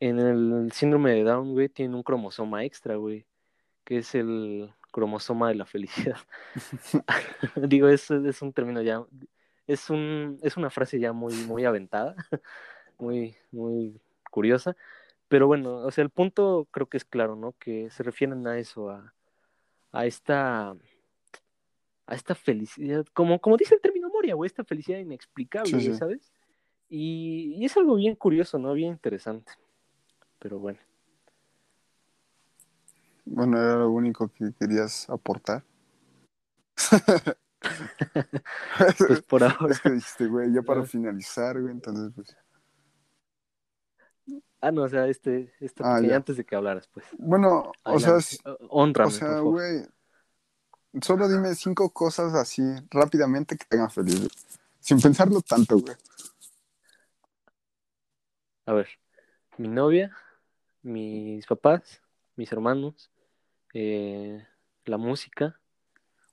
en el síndrome de Down, güey, tiene un cromosoma extra, güey, que es el cromosoma de la felicidad. Digo, es, es un término ya, es, un, es una frase ya muy, muy aventada, muy, muy curiosa, pero bueno, o sea, el punto creo que es claro, ¿no? Que se refieren a eso, a, a esta a esta felicidad, como, como dice el término Moria, güey, esta felicidad inexplicable, ¿sabes? Y, y, es algo bien curioso, ¿no? Bien interesante. Pero bueno.
Bueno, era lo único que querías aportar.
pues por ahora.
Es que dijiste, güey, ya para finalizar, güey, entonces pues.
Ah, no, o sea, este, este ah, antes de que hablaras, pues.
Bueno, o sea,
honrame,
o sea, güey, solo dime cinco cosas así rápidamente que te hagan feliz, sin pensarlo tanto, güey.
A ver, mi novia, mis papás, mis hermanos, eh, la música,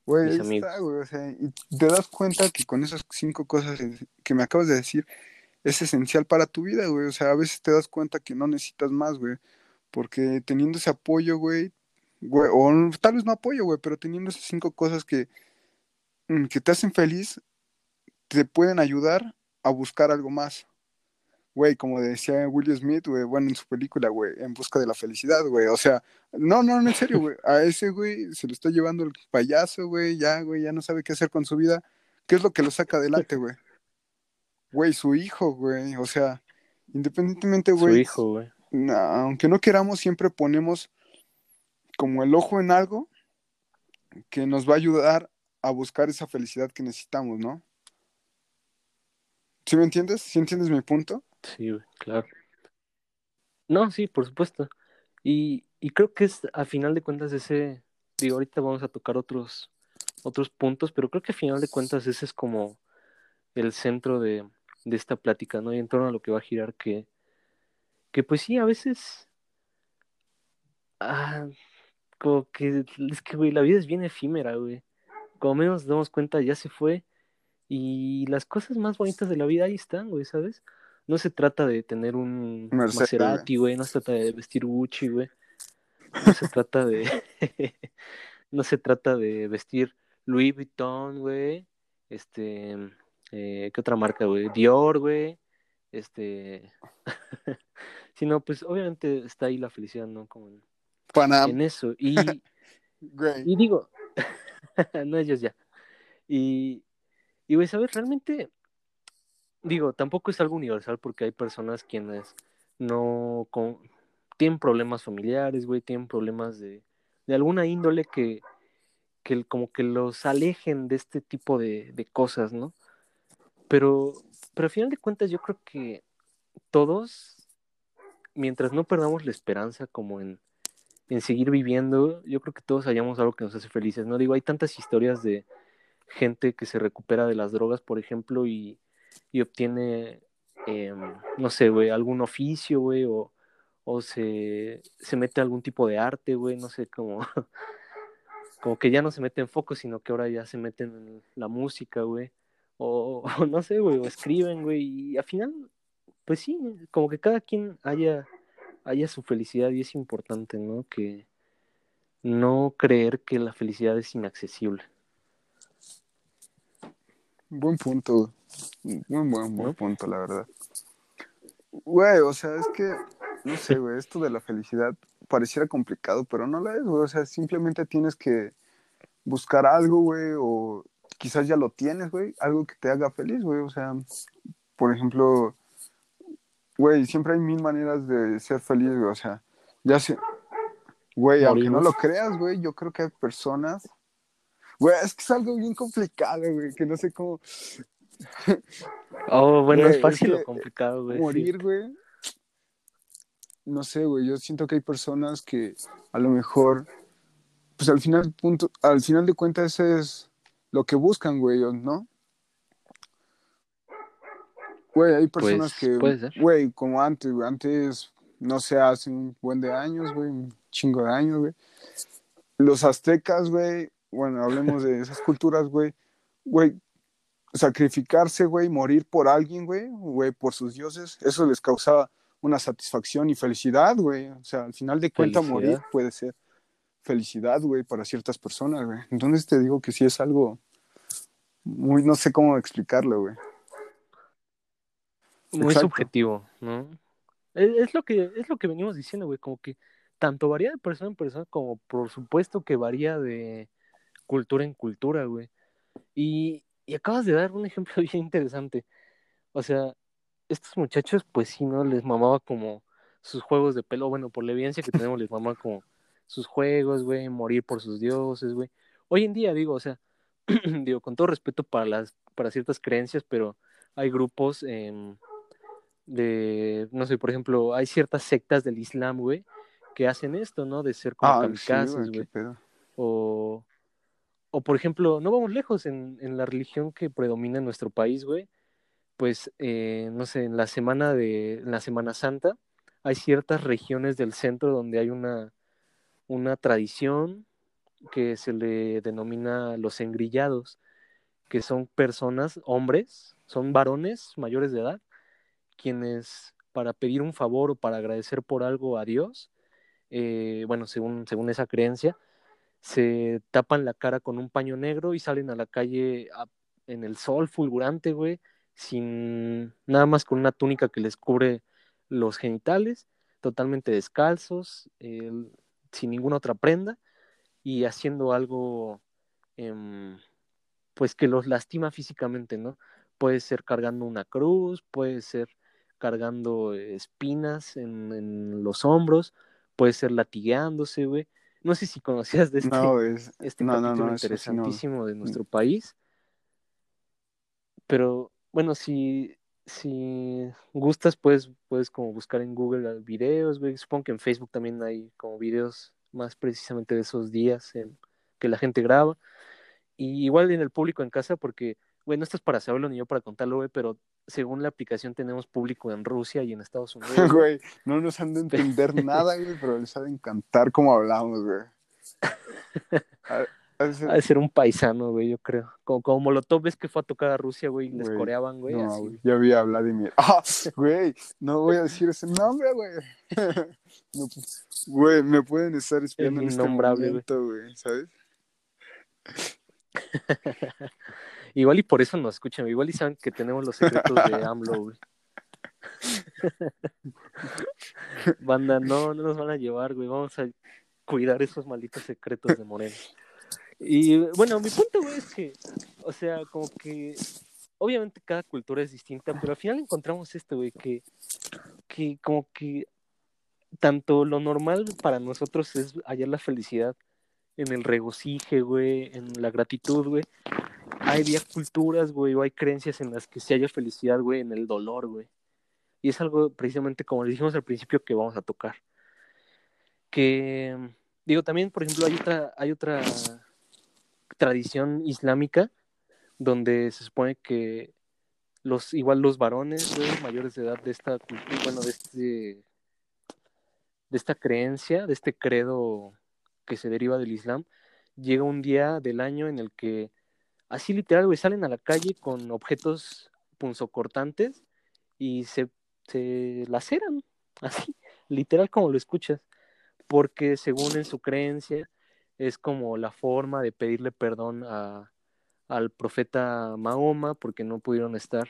güey, mis amigos. Está, güey, o sea, y te das cuenta que con esas cinco cosas que me acabas de decir, es esencial para tu vida, güey. O sea, a veces te das cuenta que no necesitas más, güey. Porque teniendo ese apoyo, güey, güey, o tal vez no apoyo, güey, pero teniendo esas cinco cosas que, mm, que te hacen feliz, te pueden ayudar a buscar algo más. Güey, como decía Will Smith, güey, bueno, en su película, güey, en busca de la felicidad, güey. O sea, no, no, en serio, güey. A ese, güey, se lo está llevando el payaso, güey, ya, güey, ya no sabe qué hacer con su vida. ¿Qué es lo que lo saca adelante, güey? Güey, su hijo, güey. O sea, independientemente, güey.
Su hijo, güey.
aunque no queramos, siempre ponemos como el ojo en algo que nos va a ayudar a buscar esa felicidad que necesitamos, ¿no? ¿Sí me entiendes? ¿Sí entiendes mi punto?
Sí, claro. No, sí, por supuesto. Y, y creo que es, a final de cuentas, ese, digo, ahorita vamos a tocar otros, otros puntos, pero creo que a final de cuentas ese es como el centro de, de esta plática, ¿no? Y en torno a lo que va a girar, que, que pues sí, a veces, ah, como que, es que, güey, la vida es bien efímera, güey. Como menos nos damos cuenta, ya se fue. Y las cosas más bonitas de la vida ahí están, güey, ¿sabes? No se trata de tener un Maserati, güey, no se trata de vestir Gucci, güey. No se trata de... no se trata de vestir Louis Vuitton, güey. Este, eh, ¿Qué otra marca, güey? Dior, güey. Este. si no, pues obviamente está ahí la felicidad, ¿no? Como en, en eso. Y, y digo, no ellos ya. Y, y, güey, ¿sabes? Realmente, digo, tampoco es algo universal porque hay personas quienes no con, tienen problemas familiares, güey, tienen problemas de, de alguna índole que, que como que los alejen de este tipo de, de cosas, ¿no? Pero, pero al final de cuentas yo creo que todos, mientras no perdamos la esperanza como en, en seguir viviendo, yo creo que todos hallamos algo que nos hace felices, ¿no? Digo, hay tantas historias de gente que se recupera de las drogas, por ejemplo, y, y obtiene, em, no sé, güey, algún oficio, güey, o, o se, se mete a algún tipo de arte, güey, no sé, como, como que ya no se mete en foco, sino que ahora ya se mete en la música, güey o, no sé, güey, o escriben, güey, y al final, pues sí, como que cada quien haya, haya su felicidad y es importante, ¿no? Que no creer que la felicidad es inaccesible.
Buen punto, muy buen, buen punto, la verdad. Güey, o sea, es que, no sé, güey, esto de la felicidad pareciera complicado, pero no lo es, güey, o sea, simplemente tienes que buscar algo, güey, o quizás ya lo tienes, güey, algo que te haga feliz, güey, o sea, por ejemplo, güey, siempre hay mil maneras de ser feliz, güey, o sea, ya sé, güey, aunque no lo creas, güey, yo creo que hay personas, güey, es que es algo bien complicado, güey, que no sé cómo,
Oh, bueno,
Güey,
es
es
fácil
que
o complicado, güey. sí.
Morir, güey. No sé, güey. Yo siento que hay personas que a lo mejor, pues al final, punto, al final de cuentas, ese es lo que buscan, güey, ¿no? Güey, hay personas
Pues,
que, güey, como antes, güey, antes, no sé, hace un buen de años, güey, un chingo de años, güey. Los aztecas, güey, bueno, hablemos de esas culturas, güey, güey, sacrificarse, güey, morir por alguien, güey, güey, por sus dioses, eso les causaba una satisfacción y felicidad, güey. O sea, al final de cuentas, morir puede ser felicidad, güey, para ciertas personas, güey. Entonces te digo que sí es algo muy, no sé cómo explicarlo, güey.
Muy
Exacto.
subjetivo, ¿no? Es, es lo que, es lo que venimos diciendo, güey, como que tanto varía de persona en persona como por supuesto que varía de cultura en cultura, güey. Y, y acabas de dar un ejemplo bien interesante. O sea, estos muchachos, pues sí, ¿no? Les mamaba como sus juegos de pelo, bueno, por la evidencia que tenemos, les mamaba como sus juegos, güey, morir por sus dioses, güey. Hoy en día, digo, o sea, digo, con todo respeto para las, para ciertas creencias, pero hay grupos em, de, no sé, por ejemplo, hay ciertas sectas del Islam, güey, que hacen esto, ¿no? De ser como
Ah,
kamikazes,
güey.
O, o, por ejemplo, no vamos lejos en, en la religión que predomina en nuestro país, güey. Pues, eh, no sé, en la semana de, la Semana Santa, hay ciertas regiones del centro donde hay una, una tradición que se le denomina los engrillados, que son personas, hombres, son varones mayores de edad, quienes para pedir un favor o para agradecer por algo a Dios, eh, bueno, según, según esa creencia, se tapan la cara con un paño negro y salen a la calle en el sol fulgurante, güey, sin nada más con una túnica que les cubre los genitales, totalmente descalzos, sin ninguna otra prenda y haciendo algo, em, pues que los lastima físicamente, ¿no? Puede ser cargando una cruz, puede ser cargando espinas en, en los hombros, puede ser latigueándose, güey. No sé si conocías de este,
No, es,
este
no, no,
capítulo
no, sí no.
interesantísimo de nuestro país. Pero bueno, si, si gustas, puedes, puedes como buscar en Google videos, güey. Supongo que en Facebook también hay como videos más precisamente de esos días en- que la gente graba. Y igual en el público en casa, porque, bueno, esto es para saberlo ni yo para contarlo, güey, pero según la aplicación tenemos público en Rusia y en Estados Unidos. güey.
No nos han de entender nada, güey, pero les ha de encantar cómo hablamos, güey. De ser-
Ha de ser un paisano, güey, yo creo. Como, como Molotov, ves que fue a tocar a Rusia, güey, y les
Güey,
coreaban, güey,
no,
así.
güey, ya vi a Vladimir. Ah, güey, no voy a decir ese nombre, güey. No, pu- Güey, me pueden estar espiando en este
innombrable, güey.
momento, güey, ¿sabes?
Igual y por eso nos escuchan, igual y saben que tenemos los secretos de AMLO, güey. Banda, no, no nos van a llevar, güey. Vamos a cuidar esos malditos secretos de Moreno. Y bueno, mi punto, güey, es que, o sea, como que obviamente cada cultura es distinta, pero al final encontramos esto, güey, que, que como que tanto lo normal para nosotros es hallar la felicidad en el regocije, güey, en la gratitud, güey. Hay había culturas, güey, o hay creencias en las que se haya felicidad, güey, en el dolor, güey. Y es algo precisamente como le dijimos al principio que vamos a tocar. Que digo, también, por ejemplo, hay otra, hay otra tradición islámica donde se supone que los, igual los varones, güey, mayores de edad de esta cultura, bueno, de este de esta creencia, de este credo que se deriva del Islam, llega un día del año en el que así literal, güey, salen a la calle con objetos punzocortantes y se, se laceran, así, literal como lo escuchas, porque según en su creencia es como la forma de pedirle perdón a, al profeta Mahoma porque no pudieron estar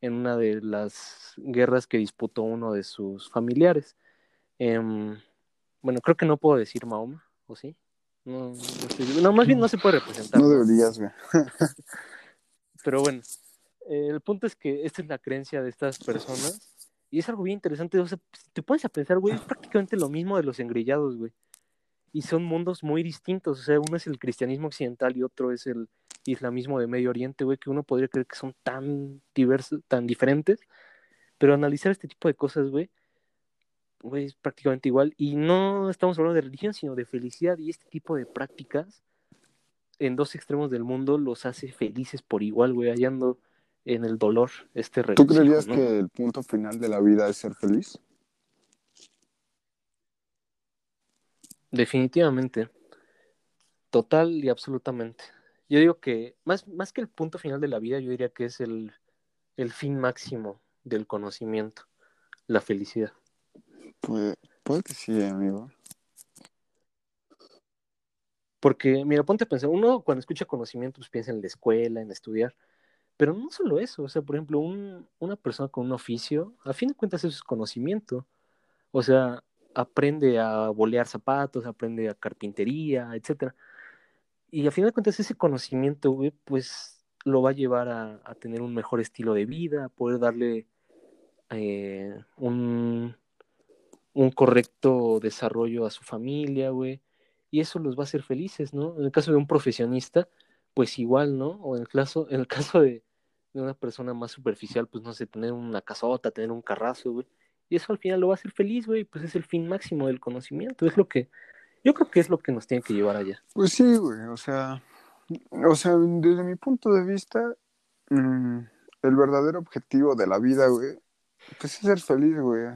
en una de las guerras que disputó uno de sus familiares. Em, bueno, creo que no puedo decir Mahoma, ¿o sí? No, no, sé. No, más bien no se puede representar.
No deberías, güey.
Pero bueno, eh, el punto es que esta es la creencia de estas personas y es algo bien interesante. O sea, si te pones a pensar, güey, es prácticamente lo mismo de los engrillados, güey. y son mundos muy distintos. O sea, uno es el cristianismo occidental y otro es el islamismo de Medio Oriente, güey, que uno podría creer que son tan diversos, tan diferentes, pero analizar este tipo de cosas, güey, güey, es prácticamente igual. Y no estamos hablando de religión, sino de felicidad. Y este tipo de prácticas en dos extremos del mundo los hace felices por igual, güey, hallando en el dolor este
¿Tú creerías que el punto final de la vida es ser feliz?
Definitivamente. Total y absolutamente. Yo digo que más, más que el punto final de la vida, yo diría que es el, el fin máximo del conocimiento, la felicidad.
Pues, puede que sí, amigo.
Porque, mira, ponte a pensar, uno cuando escucha conocimiento, pues piensa en la escuela, en estudiar, pero no solo eso, o sea, por ejemplo, un, una persona con un oficio, a fin de cuentas eso es conocimiento, o sea, aprende a bolear zapatos, aprende a carpintería, etcétera, y a fin de cuentas ese conocimiento, güey, pues lo va a llevar a, a tener un mejor estilo de vida, a poder darle eh, un, un correcto desarrollo a su familia, güey, y eso los va a hacer felices, ¿no? En el caso de un profesionista, pues igual, ¿no? O en el caso, en el caso de, una persona más superficial, pues no sé, tener una casota, tener un carrazo, güey, y eso al final lo va a hacer feliz, güey, pues es el fin máximo del conocimiento, es lo que, yo creo que es lo que nos tiene que llevar allá.
Pues sí, güey, o sea, o sea, desde mi punto de vista, mm, el verdadero objetivo de la vida, güey, pues es ser feliz, güey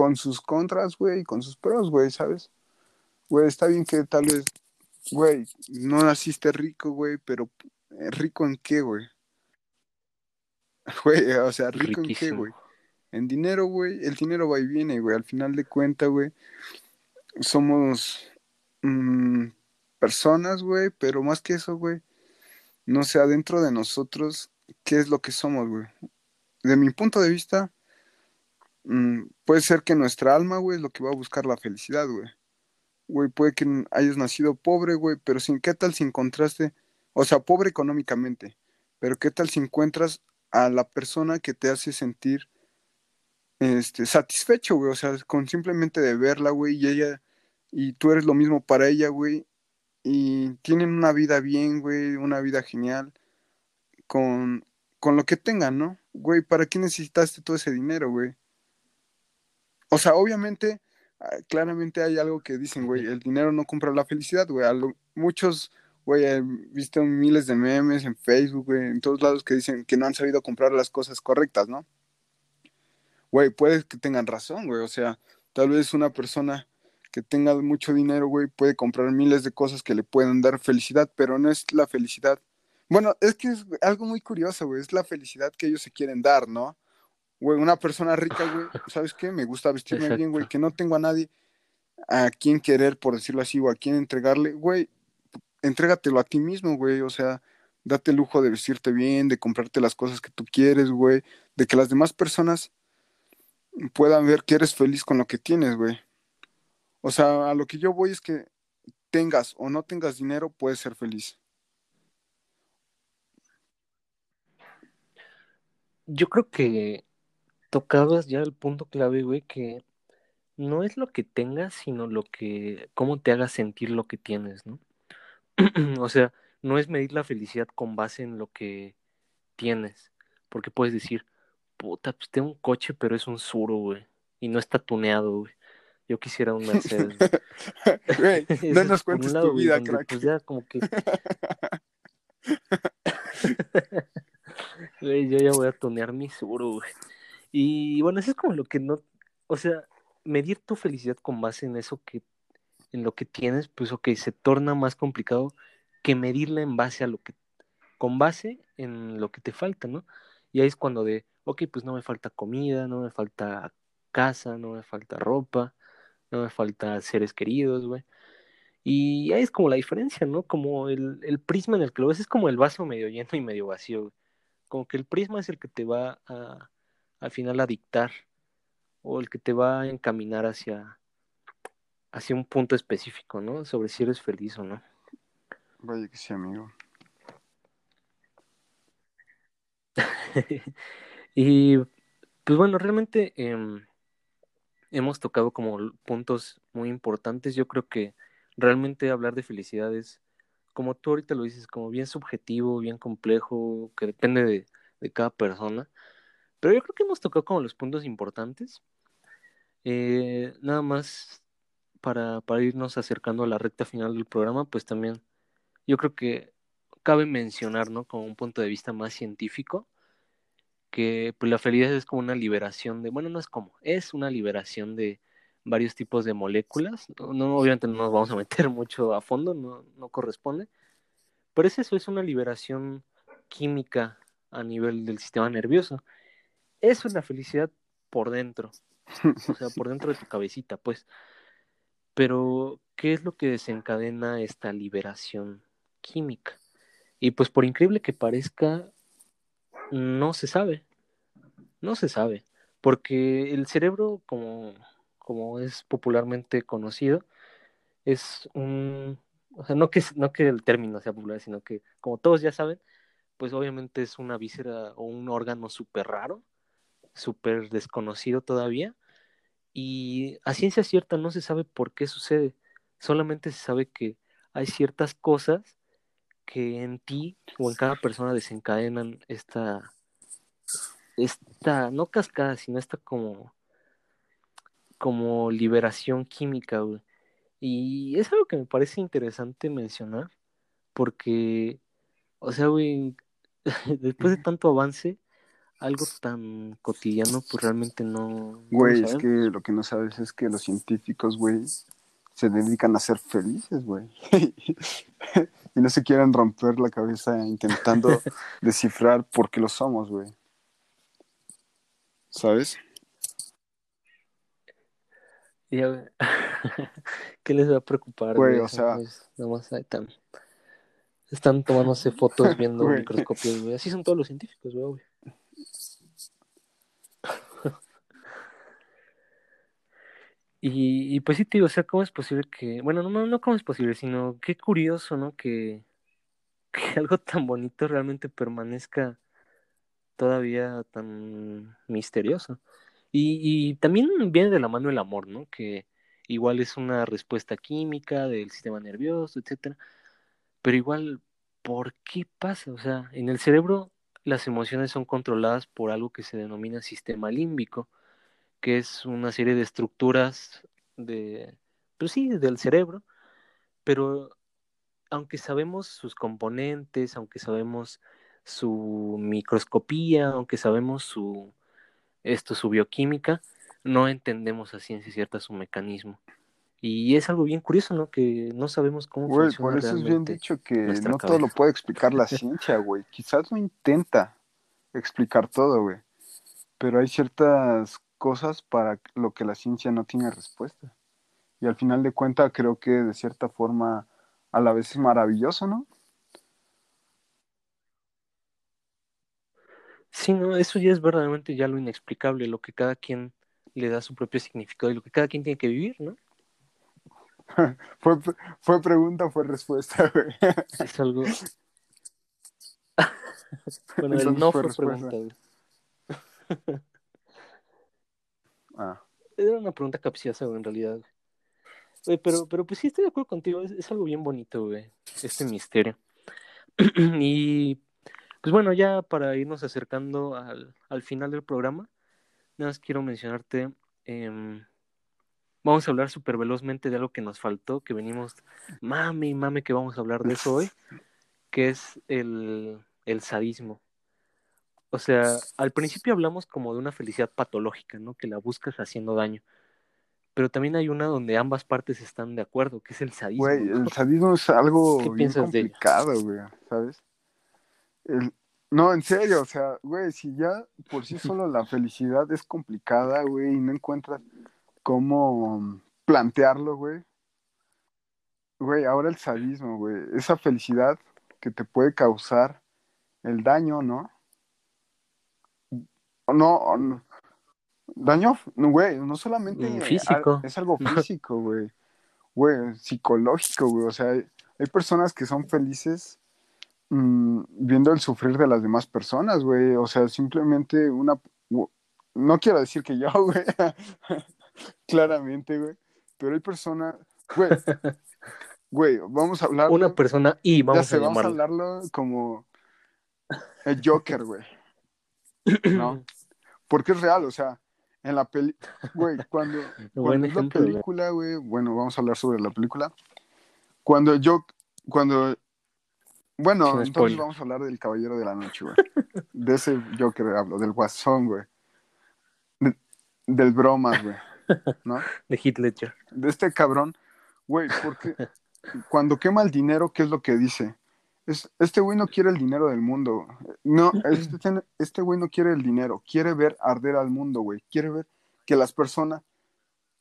con sus contras, güey, y con sus pros, güey, ¿sabes? Güey, está bien que tal vez, güey, no naciste rico, güey, pero eh, rico en qué, güey? Güey, o sea, rico en qué, güey? En dinero, güey, el dinero va y viene, güey, al final de cuentas, güey, somos mm, personas, güey, pero más que eso, güey, no sé, adentro de nosotros, ¿qué es lo que somos, güey? De mi punto de vista, Mm, puede ser que nuestra alma, güey, es lo que va a buscar la felicidad, güey. Güey, puede que hayas nacido pobre, güey, pero sin, ¿qué tal si encontraste, o sea, pobre económicamente, pero qué tal si encuentras a la persona que te hace sentir este, satisfecho, güey, o sea, con simplemente de verla, güey, y ella, y tú eres lo mismo para ella, güey, y tienen una vida bien, güey, una vida genial, con, con lo que tengan, ¿no? Güey, ¿para qué necesitaste todo ese dinero, güey? O sea, obviamente, ah, claramente hay algo que dicen, güey, el dinero no compra la felicidad, güey. muchos, güey, he visto miles de memes en Facebook, güey, en todos lados que dicen que no han sabido comprar las cosas correctas, ¿no? Güey, puede que tengan razón, güey. O sea, tal vez una persona que tenga mucho dinero, güey, puede comprar miles de cosas que le puedan dar felicidad, pero no es la felicidad. Bueno, es que es algo muy curioso, güey, es la felicidad que ellos se quieren dar, ¿no? Güey, una persona rica, güey, ¿sabes qué? Me gusta vestirme bien, güey, que no tengo a nadie a quien querer, por decirlo así, o a quien entregarle, güey, entrégatelo a ti mismo, güey, o sea, date el lujo de vestirte bien, de comprarte las cosas que tú quieres, güey, de que las demás personas puedan ver que eres feliz con lo que tienes, güey. O sea, a lo que yo voy es que tengas o no tengas dinero, puedes ser feliz.
Yo creo que tocabas ya el punto clave, güey, que no es lo que tengas, sino lo que, cómo te haga sentir lo que tienes, ¿no? o sea, no es medir la felicidad con base en lo que tienes, porque puedes decir, puta, pues tengo un coche, pero es un suro, güey, y no está tuneado, güey. Yo quisiera un Mercedes.
Güey, no nos cuentes tu vida, crack.
Pues ya como que... Güey, yo ya voy a tunear mi suro, güey. Y bueno, eso es como lo que no, o sea, medir tu felicidad con base en eso que, en lo que tienes, pues ok, se torna más complicado que medirla en base a lo que, con base en lo que te falta, ¿no? Y ahí es cuando de, ok, pues no me falta comida, no me falta casa, no me falta ropa, no me falta seres queridos, güey. Y ahí es como la diferencia, ¿no? Como el, el prisma en el que lo ves es como el vaso medio lleno y medio vacío. Como que el prisma es el que te va a, al final a dictar o el que te va a encaminar hacia, hacia un punto específico, ¿no? Sobre si eres feliz o no.
Vaya que sí, amigo.
y pues bueno, realmente em, hemos tocado como puntos muy importantes. Yo creo que realmente hablar de felicidad es, como tú ahorita lo dices, como bien subjetivo, bien complejo, que depende de, de cada persona. Pero yo creo que hemos tocado como los puntos importantes. Eh, nada más para, irnos acercando a la recta final del programa, pues también yo creo que cabe mencionar, ¿no? Como un punto de vista más científico, que pues, la felicidad es como una liberación de, bueno, no es como, es una liberación de varios tipos de moléculas. No, obviamente no nos vamos a meter mucho a fondo, no, no corresponde. Pero es eso, es una liberación química a nivel del sistema nervioso. Es la felicidad por dentro, o sea, por dentro de tu cabecita, pues. Pero, ¿qué es lo que desencadena esta liberación química? Y pues por increíble que parezca, no se sabe. No se sabe. Porque el cerebro, como, como es popularmente conocido, es un... O sea, no que, no que el término sea popular, sino que, como todos ya saben, pues obviamente es una víscera o un órgano súper raro, súper desconocido todavía. Y a ciencia cierta no se sabe por qué sucede. Solamente se sabe que hay ciertas cosas que en ti o en cada persona desencadenan esta, esta, no cascada, sino esta como, como liberación química, Y es algo que me parece interesante mencionar, porque, o sea, güey, después de tanto avance, algo tan cotidiano, pues realmente no.
Güey, es que lo que no sabes es que los científicos, güey, se dedican a ser felices, güey. y no se quieren romper la cabeza intentando descifrar por qué lo somos, güey. ¿Sabes?
¿Qué les va a preocupar?
Güey, o sea...
están, están tomándose fotos viendo microscopios, güey. Así son todos los científicos, güey. Y, pues sí, tío, o sea, ¿cómo es posible que, bueno, no, no cómo es posible, sino qué curioso, ¿no? Que, que algo tan bonito realmente permanezca todavía tan misterioso. Y, y también viene de la mano el amor, ¿no? Que igual es una respuesta química del sistema nervioso, etcétera. Pero igual, ¿por qué pasa? O sea, en el cerebro las emociones son controladas por algo que se denomina sistema límbico que es una serie de estructuras de, pues sí, del cerebro, pero aunque sabemos sus componentes, aunque sabemos su microscopía, aunque sabemos su esto, su bioquímica, no entendemos a ciencia cierta su mecanismo. Y es algo bien curioso, ¿no? Que no sabemos cómo
funciona. Por eso es bien dicho que no todo lo puede explicar la ciencia, güey. Quizás no intenta explicar todo, güey. Pero hay ciertas cosas para lo que la ciencia no tiene respuesta. Y al final de cuentas creo que de cierta forma a la vez es maravilloso, ¿no?
Sí, no, eso ya es verdaderamente ya lo inexplicable, lo que cada quien le da su propio significado y lo que cada quien tiene que vivir, ¿no?
fue, fue pregunta, fue respuesta, güey.
Es algo. bueno, el no fue, pregunta, Ah. Era una pregunta capciosa, güey, en realidad. pero, pero pues sí estoy de acuerdo contigo, es, algo bien bonito, güey, este misterio. y pues bueno, ya para irnos acercando al, al final del programa, nada más quiero mencionarte, em, vamos a hablar súper velozmente de algo que nos faltó, que venimos, mame y mame que vamos a hablar de eso hoy, que es el, el sadismo. O sea, al principio hablamos como de una felicidad patológica, ¿no? Que la buscas haciendo daño. Pero también hay una donde ambas partes están de acuerdo, que es el sadismo.
Güey, el sadismo es algo bien complicado, güey, ¿sabes? No, en serio, o sea, güey, si ya por sí solo la felicidad es complicada, güey, y no encuentras cómo plantearlo, güey. Güey, ahora el sadismo, güey, esa felicidad que te puede causar el daño, ¿no? No, daño, güey, no solamente
mm, físico.
es algo físico, güey, güey, psicológico, güey, o sea, hay, personas que son felices mm, viendo el sufrir de las demás personas, güey, o sea, simplemente una, no quiero decir que yo, güey, Claramente, güey. Pero hay personas, güey, güey, vamos a hablar.
Una persona y vamos
ya sé,
a
vamos a
llamarlo.
hablarlo como el Joker, güey. ¿No? Porque es real, o sea, en la peli, güey, cuando, cuando es la película, güey, bueno, vamos a hablar sobre la película. Cuando yo, cuando, bueno,
Sin
entonces
spoiler.
vamos a hablar del Caballero de la Noche, güey. De ese Joker hablo, del Guasón, güey. De- del Bromas, güey. ¿No?
De Ledger.
de este cabrón, güey, porque cuando quema el dinero, ¿qué es lo que dice? Es, este güey no quiere el dinero del mundo. No, este este güey no quiere el dinero, quiere ver arder al mundo, güey. Quiere ver que las personas...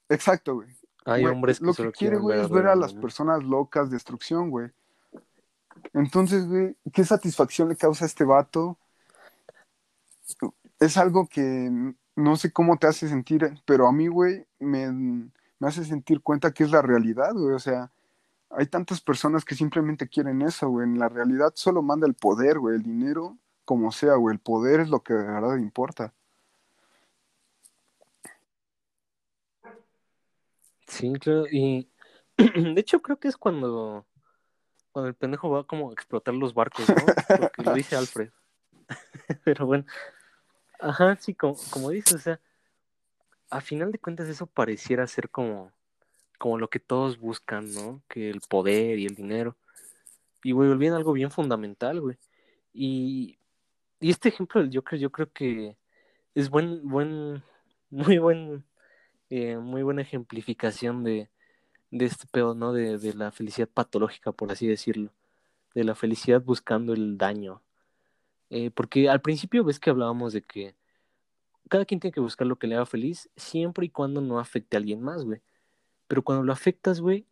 Exacto, güey.
Hay
Güey,
hombres que
Lo que quiere, güey, es ver a las personas locas, destrucción, güey. Entonces, güey, ¿qué satisfacción le causa a este vato? Es algo que no sé cómo te hace sentir, pero a mí, güey, me, me hace sentir cuenta que es la realidad, güey. O sea, hay tantas personas que simplemente quieren eso, güey. En la realidad solo manda el poder, güey, el dinero, como sea, güey. El poder es lo que de verdad importa.
Sí, claro. Y de hecho creo que es cuando, cuando el pendejo va como a explotar los barcos, ¿no? Lo dice Alfred. Pero bueno. Ajá, sí, como, como dices, o sea, a final de cuentas eso pareciera ser como, como lo que todos buscan, ¿no? Que el poder y el dinero. Y, güey, olvidan algo bien fundamental, güey. Y, y este ejemplo del Joker yo creo que es buen, buen, muy buen, eh, muy buena ejemplificación de, de este pedo, ¿no? De, de la felicidad patológica, por así decirlo. De la felicidad buscando el daño. Eh, porque al principio ves que hablábamos de que cada quien tiene que buscar lo que le haga feliz, siempre y cuando no afecte a alguien más, güey. Pero cuando lo afectas, güey,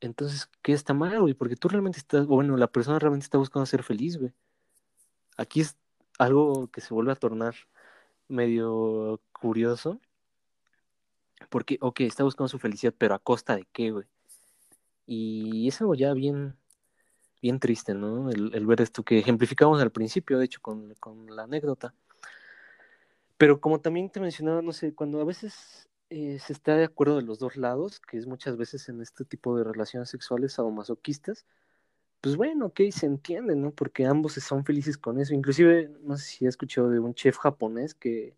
entonces, ¿qué está mal, güey? Porque tú realmente estás, bueno, la persona realmente está buscando ser feliz, güey. Aquí es algo que se vuelve a tornar medio curioso. Porque, ok, está buscando su felicidad, pero a costa de qué, güey. Y es algo ya bien, bien triste, ¿no? El, el ver esto que ejemplificamos al principio, de hecho, con, con la anécdota. Pero como también te mencionaba, no sé, cuando a veces eh, se está de acuerdo de los dos lados, que es muchas veces en este tipo de relaciones sexuales sadomasoquistas, pues bueno, ok, se entiende, ¿no? Porque ambos son felices con eso. Inclusive, no sé si has escuchado de un chef japonés que,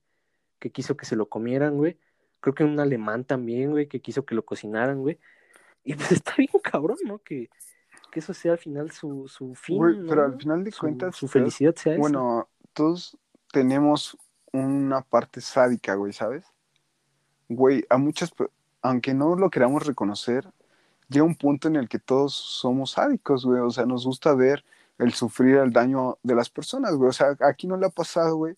que quiso que se lo comieran, güey. Creo que un alemán también, güey, que quiso que lo cocinaran, güey. Y pues está bien cabrón, ¿no? Que, que eso sea al final su, su fin,
Güey,
¿no?
pero al final de
Su-
cuentas,
Su,
das-
felicidad sea esa.
Bueno, todos tenemos una parte sádica, güey, ¿sabes? Güey, a muchas, aunque no lo queramos reconocer, llega un punto en el que todos somos sádicos, güey. O sea, nos gusta ver el sufrir el daño de las personas, güey. O sea, aquí no le ha pasado, güey,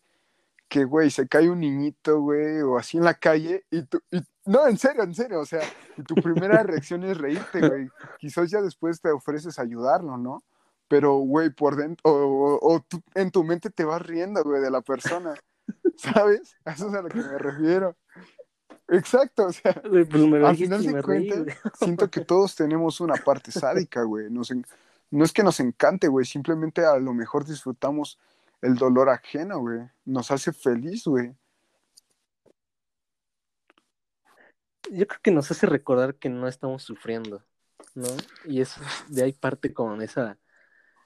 que, güey, se cae un niñito, güey, o así en la calle y tú, no, en serio, en serio, o sea, tu primera reacción es reírte, güey. Quizás ya después te ofreces ayudarlo, ¿no? Pero, güey, por dentro, o, o- o en tu mente te vas riendo, güey, de la persona, ¿sabes? Eso es a lo que me refiero. Exacto, o sea,
pues me
al final de
me
cuentas, siento que todos tenemos una parte sádica, güey. Nos en- No es que nos encante, güey, simplemente a lo mejor disfrutamos el dolor ajeno, güey. Nos hace feliz, güey.
Yo creo que nos hace recordar que no estamos sufriendo, ¿no? Y eso de ahí parte con esa,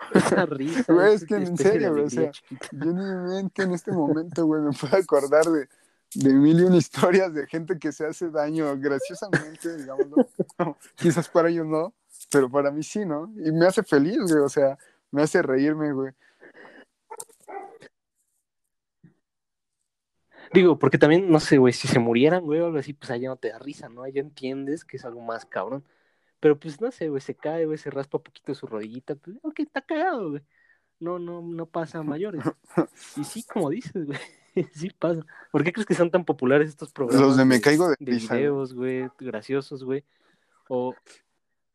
esa risa.
Güey, es que en serio, güey, o sea. Yo en mi mente en este momento, güey, me puedo acordar de, de mil y una historias de gente que se hace daño graciosamente, digámoslo. Quizás para ellos no, pero para mí sí, ¿no? Y me hace feliz, güey, o sea, me hace reírme, güey.
Digo, porque también, no sé, güey, si se murieran, güey, o algo así, pues allá no te da risa, ¿no? Allá entiendes que es algo más cabrón. Pero pues no sé, güey, se cae, güey, se raspa poquito su rodillita, pues, ok, está cagado, güey. No, no, no pasa a mayores. Y sí, como dices, güey, sí pasa. ¿Por qué crees que son tan populares estos programas?
Los de Me Caigo de
de
güey.
videos, güey, graciosos, güey. O.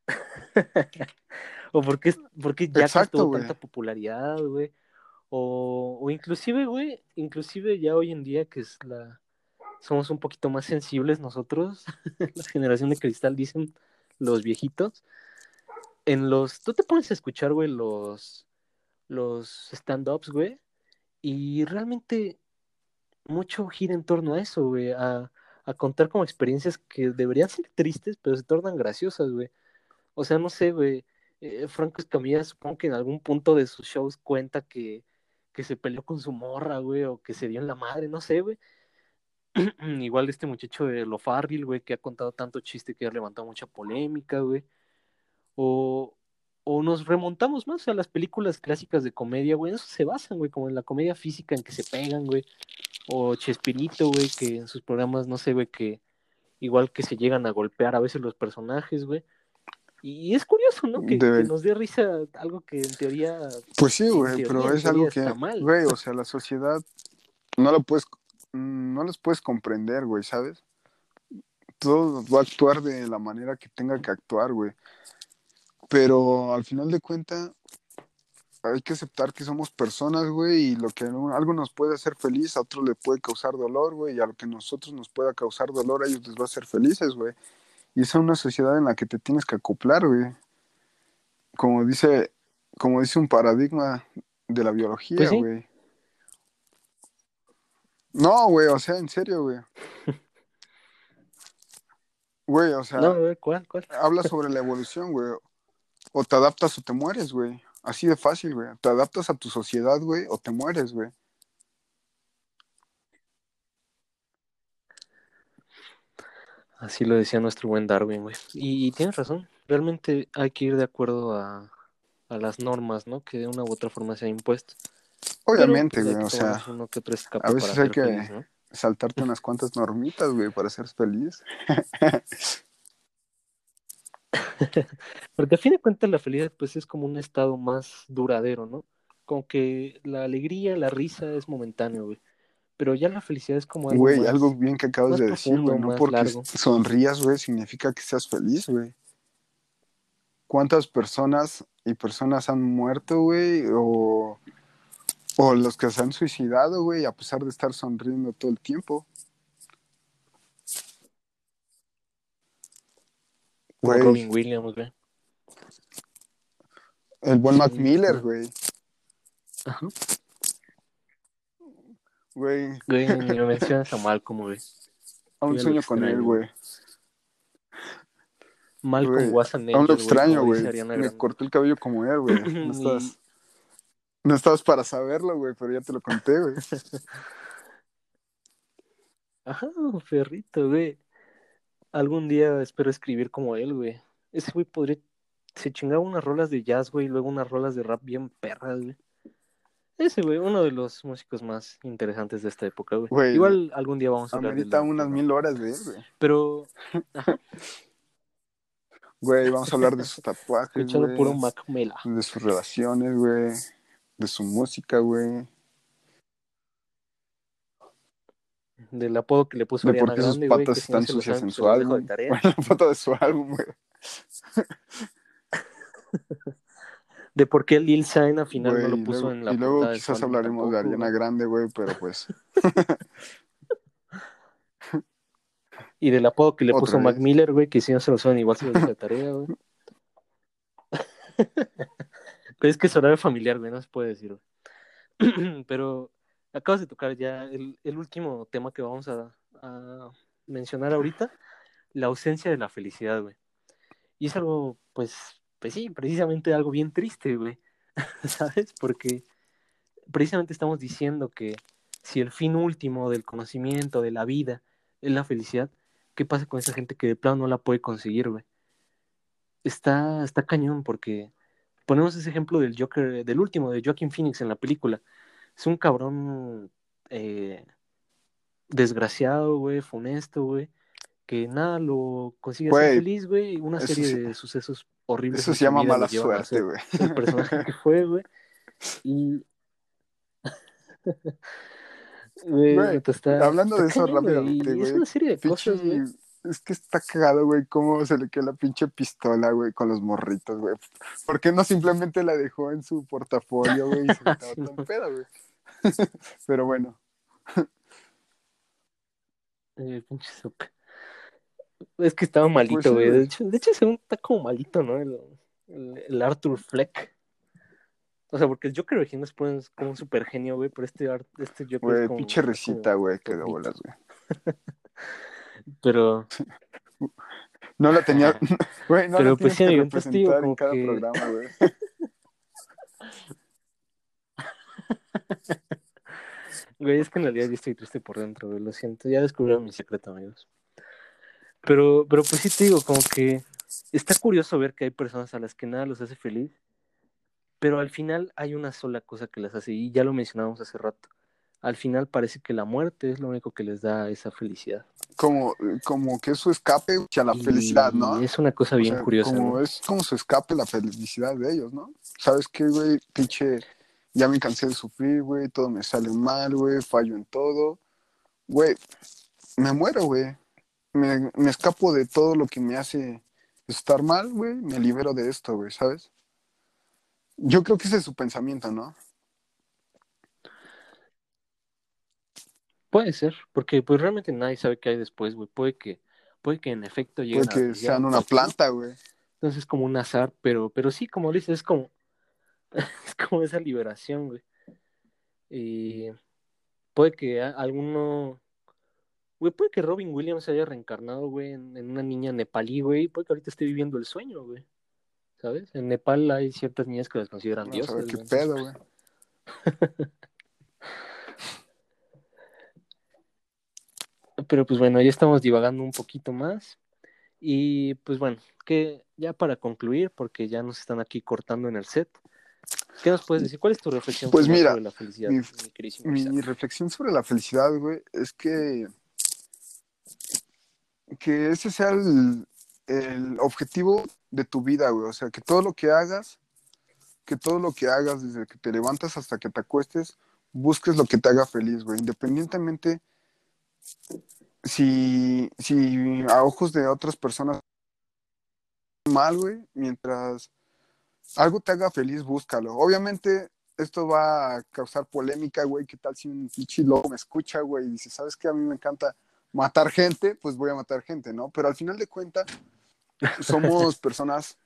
o porque, es- porque ya
Exacto,
tuvo tanta popularidad, güey. O, o inclusive, güey, inclusive ya hoy en día que es la. Somos un poquito más sensibles nosotros, la generación de cristal, dicen los viejitos. En los. Tú te pones a escuchar, güey, los. Los stand-ups, güey. Y realmente mucho gira en torno a eso, güey. A, a contar como experiencias que deberían ser tristes, pero se tornan graciosas, güey. O sea, no sé, güey. Eh, Franco Escamilla supongo que en algún punto de sus shows cuenta que, que se peleó con su morra, güey, o que se dio en la madre, no sé, güey. Igual este muchacho de Lo Farril, güey, que ha contado tanto chiste que ha levantado mucha polémica, güey. O, o nos remontamos más a las películas clásicas de comedia, güey. Eso se basan, güey, como en la comedia física en que se pegan, güey. O Chespirito, güey, que en sus programas, no sé, güey, que igual que se llegan a golpear a veces los personajes, güey. Y es curioso, ¿no? Que,
Debe-
que nos dé risa algo que en teoría.
Pues sí,
en
güey, pero
en
es algo que,
mal.
güey, o sea, la sociedad no lo puedes, no los puedes comprender, güey, ¿sabes? Todo va a actuar de la manera que tenga que actuar, güey. Pero al final de cuentas, hay que aceptar que somos personas, güey, y lo que algo nos puede hacer feliz, a otro le puede causar dolor, güey, y a lo que a nosotros nos pueda causar dolor, a ellos les va a hacer felices, güey. Y esa es una sociedad en la que te tienes que acoplar, güey. Como dice, como dice un paradigma de la biología,
Pues sí.
güey. No, güey, o sea, en serio, güey. Güey, o sea,
No, güey, ¿cuál? ¿Cuál?
habla sobre la evolución, güey. O te adaptas o te mueres, güey. Así de fácil, güey. Te adaptas a tu sociedad, güey, o te mueres, güey.
Así lo decía nuestro buen Darwin, güey. Y, y tienes razón, realmente hay que ir de acuerdo a, a las normas, ¿no? Que de una u otra forma se han impuesto.
Obviamente,
pues,
güey, o sea, a veces hay que-
feliz, ¿no?
saltarte unas cuantas normitas, güey, para ser feliz.
Porque a fin de cuentas la felicidad pues es como un estado más duradero, ¿no? Como que la alegría, la risa es momentáneo, güey. Pero ya la felicidad es como algo
Güey,
más-
algo bien que acabas de decir, güey. No porque
largo.
sonrías, güey, significa que seas feliz, güey. ¿Cuántas personas y personas han muerto, güey? O, o los que se han suicidado, güey, a pesar de estar sonriendo todo el tiempo. Güey,
Robin Williams, güey.
el buen Mac Miller, güey.
Ajá.
Güey,
Güey, ni me mencionas a Malcolm, güey.
aún
lo
sueño con él, güey.
Malcolm Watson
Aún lo extraño, güey. Me corté el cabello como él, güey. No
Y-
estabas, no estabas para saberlo, güey, pero ya te lo conté, güey.
Ajá, perrito, güey. Algún día espero escribir como él, güey. Ese güey podría. Se chingaba unas rolas de jazz, güey, y luego unas rolas de rap bien perras, güey. Ese, güey, uno de los músicos más interesantes de esta época, güey.
Güey,
Igual algún día vamos a hablar de
Amerita
él,
unas mil horas de él, güey.
Pero,
Güey, vamos a hablar de sus tatuajes,
escuchando
güey.
puro Mac Mela.
De sus relaciones, güey. De su música, güey.
Del apodo que le puso
De
Ariana
por qué sus
Grande, güey.
patas
que si no
están
lo
sucias en su álbum. Bueno, la foto de su álbum, güey.
De por qué Lil Sign al final no lo puso
luego,
en la
y luego quizás hablaremos de Ariana. Grande, güey, pero pues.
Y del apodo que le
Otra
puso
vez.
Mac Miller, güey, que si no se lo saben, igual se los dejo de tarea, güey. Pero es que es horario familiar, güey, no se puede decir, güey. Pero acabas de tocar ya el, el último tema que vamos a, a mencionar ahorita, la ausencia de la felicidad, güey. Y es algo, pues, pues sí, precisamente algo bien triste, güey. ¿Sabes? Porque precisamente estamos diciendo que si el fin último del conocimiento, de la vida, es la felicidad, ¿qué pasa con esa gente que de plano no la puede conseguir, güey? Está, está cañón porque ponemos ese ejemplo del Joker, del último, de Joaquin Phoenix en la película. Es un cabrón eh, desgraciado, güey, funesto, güey, que nada lo consigue hacer feliz, güey, una serie de sucesos horribles.
Eso se llama mala suerte, güey.
El personaje que fue, güey. Y. Güey,
Güey,
está-
hablando de eso
güey,
rápidamente,
Es una serie de cosas, güey.
Es que está cagado, güey, cómo se le quedó la pinche pistola, güey, con los morritos, güey. ¿Por qué no simplemente la dejó en su portafolio, güey, y se tan pedo, güey? Pero bueno,
Eh, pinche Zuck. Es que estaba malito,
Pues sí,
güey. de, hecho, de hecho, según está como malito, ¿no? El, el- el Arthur Fleck. O sea, porque el Joker original es pues, como un super genio, güey, pero este, este Joker es
güey,
como,
pinche
como
güey, que de bolas, güey.
Pero,
No la tenía, güey, no
Pero,
la
pues, sí, digo
representar en cada
que-
programa, güey.
Güey, es que en realidad yo estoy triste por dentro, güey, lo siento. Ya descubrieron mi secreto, amigos. Pero, pero pues sí te digo, como que está curioso ver que hay personas a las que nada los hace feliz, pero al final hay una sola cosa que las hace, y ya lo mencionamos hace rato. Al final parece que la muerte es lo único que les da esa felicidad.
Como, como que es su escape a la
Y
felicidad, ¿no?
Es una cosa
O
bien
sea,
curiosa,
como
¿no?
Es como su escape la felicidad de ellos, ¿no? ¿Sabes qué, güey? Pinche, ya me cansé de sufrir, güey, todo me sale mal, güey, fallo en todo. Güey, me muero, güey. Me, me escapo de todo lo que me hace estar mal, güey, me libero de esto, güey, ¿sabes? Yo creo que ese es su pensamiento, ¿no?
Puede ser, porque pues realmente nadie sabe qué hay después, güey. Puede que, puede que en efecto lleguen
Puede
a-
que
lleguen
sean
a
una planta, güey.
Entonces es como un azar, pero, pero sí, como dices, es como, es como esa liberación, güey. Y puede que alguno, güey, puede que Robin Williams se haya reencarnado, güey, en, en una niña nepalí, güey. Puede que ahorita esté viviendo el sueño, güey. ¿Sabes? En Nepal hay ciertas niñas que las consideran
Vamos a ver
diosas.
qué
güey.
pedo, güey.
Pero pues bueno, ya estamos divagando un poquito más. Y pues bueno, que ya para concluir, porque ya nos están aquí cortando en el set, ¿qué nos puedes decir? ¿Cuál es tu reflexión
Pues mira,
sobre la felicidad,
mi-
mi
reflexión sobre la felicidad, güey, es que que ese sea el, el objetivo de tu vida, güey. O sea, que todo lo que hagas, que todo lo que hagas desde que te levantas hasta que te acuestes, busques lo que te haga feliz, güey. Independientemente si, si a ojos de otras personas mal, güey, mientras algo te haga feliz, búscalo. Obviamente esto va a causar polémica, güey. ¿Qué tal si un pinche loco me escucha, güey, y dice, ¿sabes qué? A mí me encanta matar gente, pues voy a matar gente, ¿no? Pero al final de cuentas, somos personas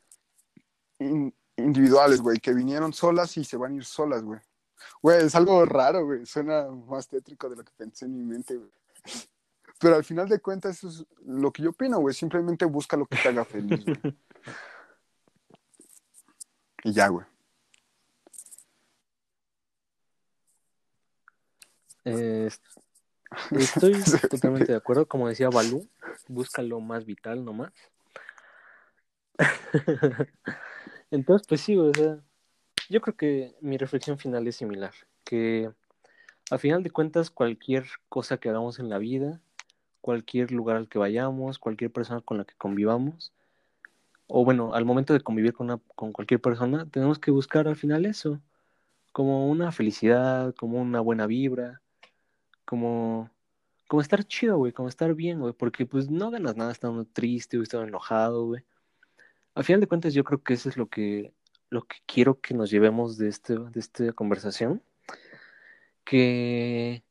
in- individuales, güey, que vinieron solas y se van a ir solas, güey. Güey, es algo raro, güey. Suena más tétrico de lo que pensé en mi mente, güey. Pero al final de cuentas, eso es lo que yo opino, güey. Simplemente busca lo que te haga feliz, güey. Y ya, güey.
Eh, est- estoy totalmente de acuerdo. Como decía Balú, busca lo más vital nomás. Entonces, pues sí, o sea, yo creo que mi reflexión final es similar, que a final de cuentas cualquier cosa que hagamos en la vida, cualquier lugar al que vayamos, cualquier persona con la que convivamos, o bueno, al momento de convivir con, con cualquier persona, tenemos que buscar al final eso, como una felicidad, como una buena vibra, como, como estar chido, güey, como estar bien, güey, porque pues no ganas nada estando triste o estando enojado, güey. Al final de cuentas, yo creo que eso es lo que, lo que quiero que nos llevemos de, este, de esta conversación, que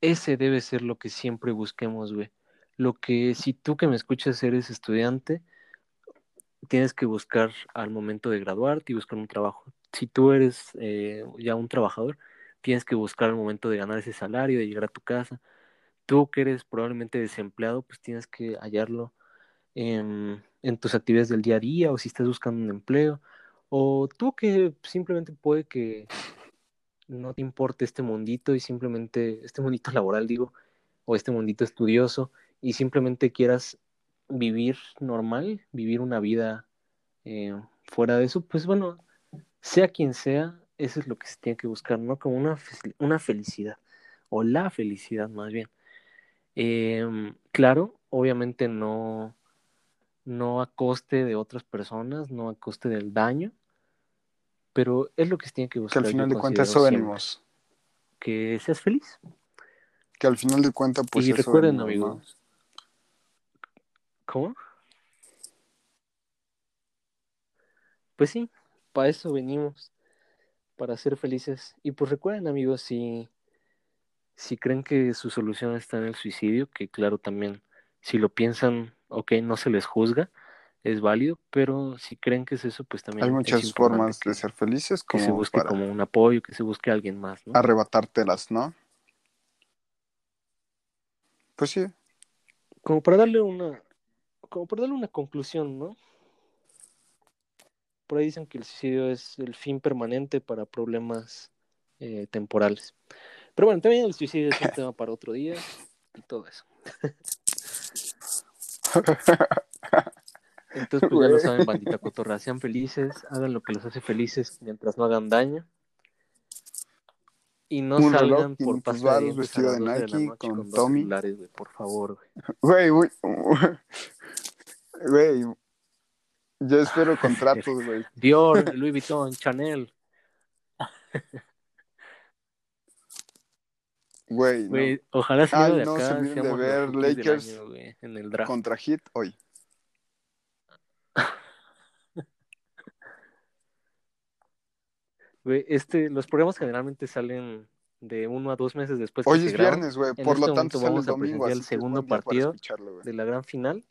ese debe ser lo que siempre busquemos, güey. Lo que si tú que me escuchas eres estudiante, tienes que buscar al momento de graduarte y buscar un trabajo. Si tú eres eh, ya un trabajador, tienes que buscar al momento de ganar ese salario, de llegar a tu casa. Tú que eres probablemente desempleado, pues tienes que hallarlo en, en tus actividades del día a día o si estás buscando un empleo. O tú que simplemente puede que no te importe este mundito y simplemente, este mundito laboral, digo, o este mundito estudioso, y simplemente quieras vivir normal, vivir una vida eh, fuera de eso, pues bueno, sea quien sea, eso es lo que se tiene que buscar, ¿no? Como una, fe- una felicidad, o la felicidad más bien. Eh, claro, obviamente no, no a coste de otras personas, no a coste del daño, pero es lo que se tiene que
Que
buscar.
al final de cuentas eso venimos.
Que seas feliz.
Que al final de cuentas, pues
y
eso
recuerden,
venimos, ¿no?
¿Cómo? Pues sí, para eso venimos, para ser felices. Y pues recuerden, amigos, si, si creen que su solución está en el suicidio, que claro, también, si lo piensan, ok, no se les juzga, es válido, pero si creen que es eso, pues también
Hay muchas formas
que,
de ser felices
que se
como
busque
para
como un apoyo, que se busque alguien más, ¿no?
arrebatártelas, ¿no? Pues sí,
como para darle una, como para darle una conclusión, ¿no? Por ahí dicen que el suicidio es el fin permanente para problemas eh, temporales. Pero bueno, también el suicidio es un tema para otro día y todo eso. Entonces, pues ya lo saben, bandita cotorra, sean felices, hagan lo que los hace felices mientras no hagan daño. Y no
Un
salgan
reloj,
por
500
paso
varos,
de dientes a
vestido de
12 de la
Nike,
noche
con
con dos
Tommy.
celulares, güey, por favor, güey.
Güey, güey. Yo espero contratos, güey.
Dior, Louis Vuitton, Chanel.
Güey, no.
Ojalá si
Ay,
de
no,
acá
se de ver Lakers
año, en el draft.
contra Hit hoy.
Güey, este, los programas generalmente salen de uno a dos meses después
Hoy
se
es viernes, güey. Por
este
lo tanto sale el
vamos a presenciar el segundo partido de la gran final.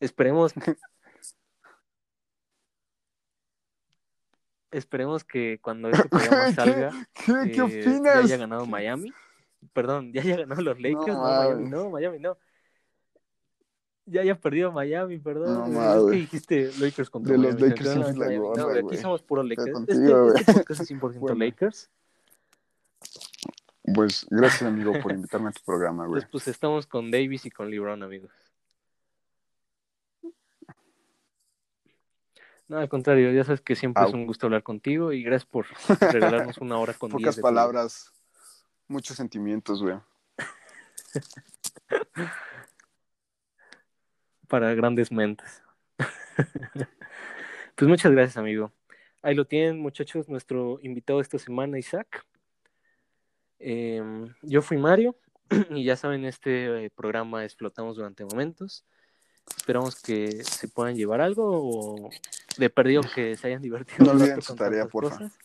Esperemos esperemos que cuando este programa
¿Qué,
salga
qué, qué
eh, ya
opinas?
haya ganado Miami. Perdón, ya haya ganado los Lakers. No. Miami no, Miami no. Ya haya perdido Miami, perdón.
No
güey. dijiste Lakers contra
De los
Miami, me
Lakers
la. No, aquí somos puro Lakers.
contigo,
este, este
güey.
podcast es 100%
Bueno.
Lakers.
Pues gracias, amigo, por invitarme a tu programa, güey.
Pues, pues estamos con Davis y con LeBron, amigos. No, al contrario, ya sabes que siempre es un gusto hablar contigo y gracias por regalarnos una hora con 10
Pocas
de tu
palabras, muchos sentimientos, güey.
para grandes mentes. pues muchas gracias, amigo. Ahí lo tienen, muchachos, nuestro invitado esta semana, Isaac. Em, yo fui Mario y ya saben, este eh, programa es Flotamos durante momentos. Esperamos que se puedan llevar algo o de perdido que se hayan divertido.
No olviden su tarea, porfa.
cosas.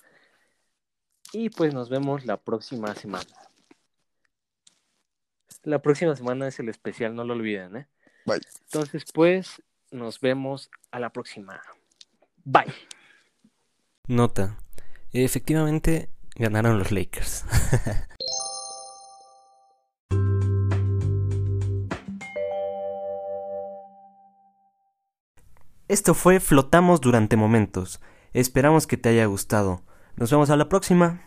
Y pues nos vemos la próxima semana. La próxima semana es el especial, no lo olviden, ¿eh?
Bye.
Entonces, pues, nos vemos a la próxima. Bye.
Nota. Efectivamente, ganaron los Lakers. Esto fue Flotamos durante momentos. Esperamos que te haya gustado. Nos vemos a la próxima.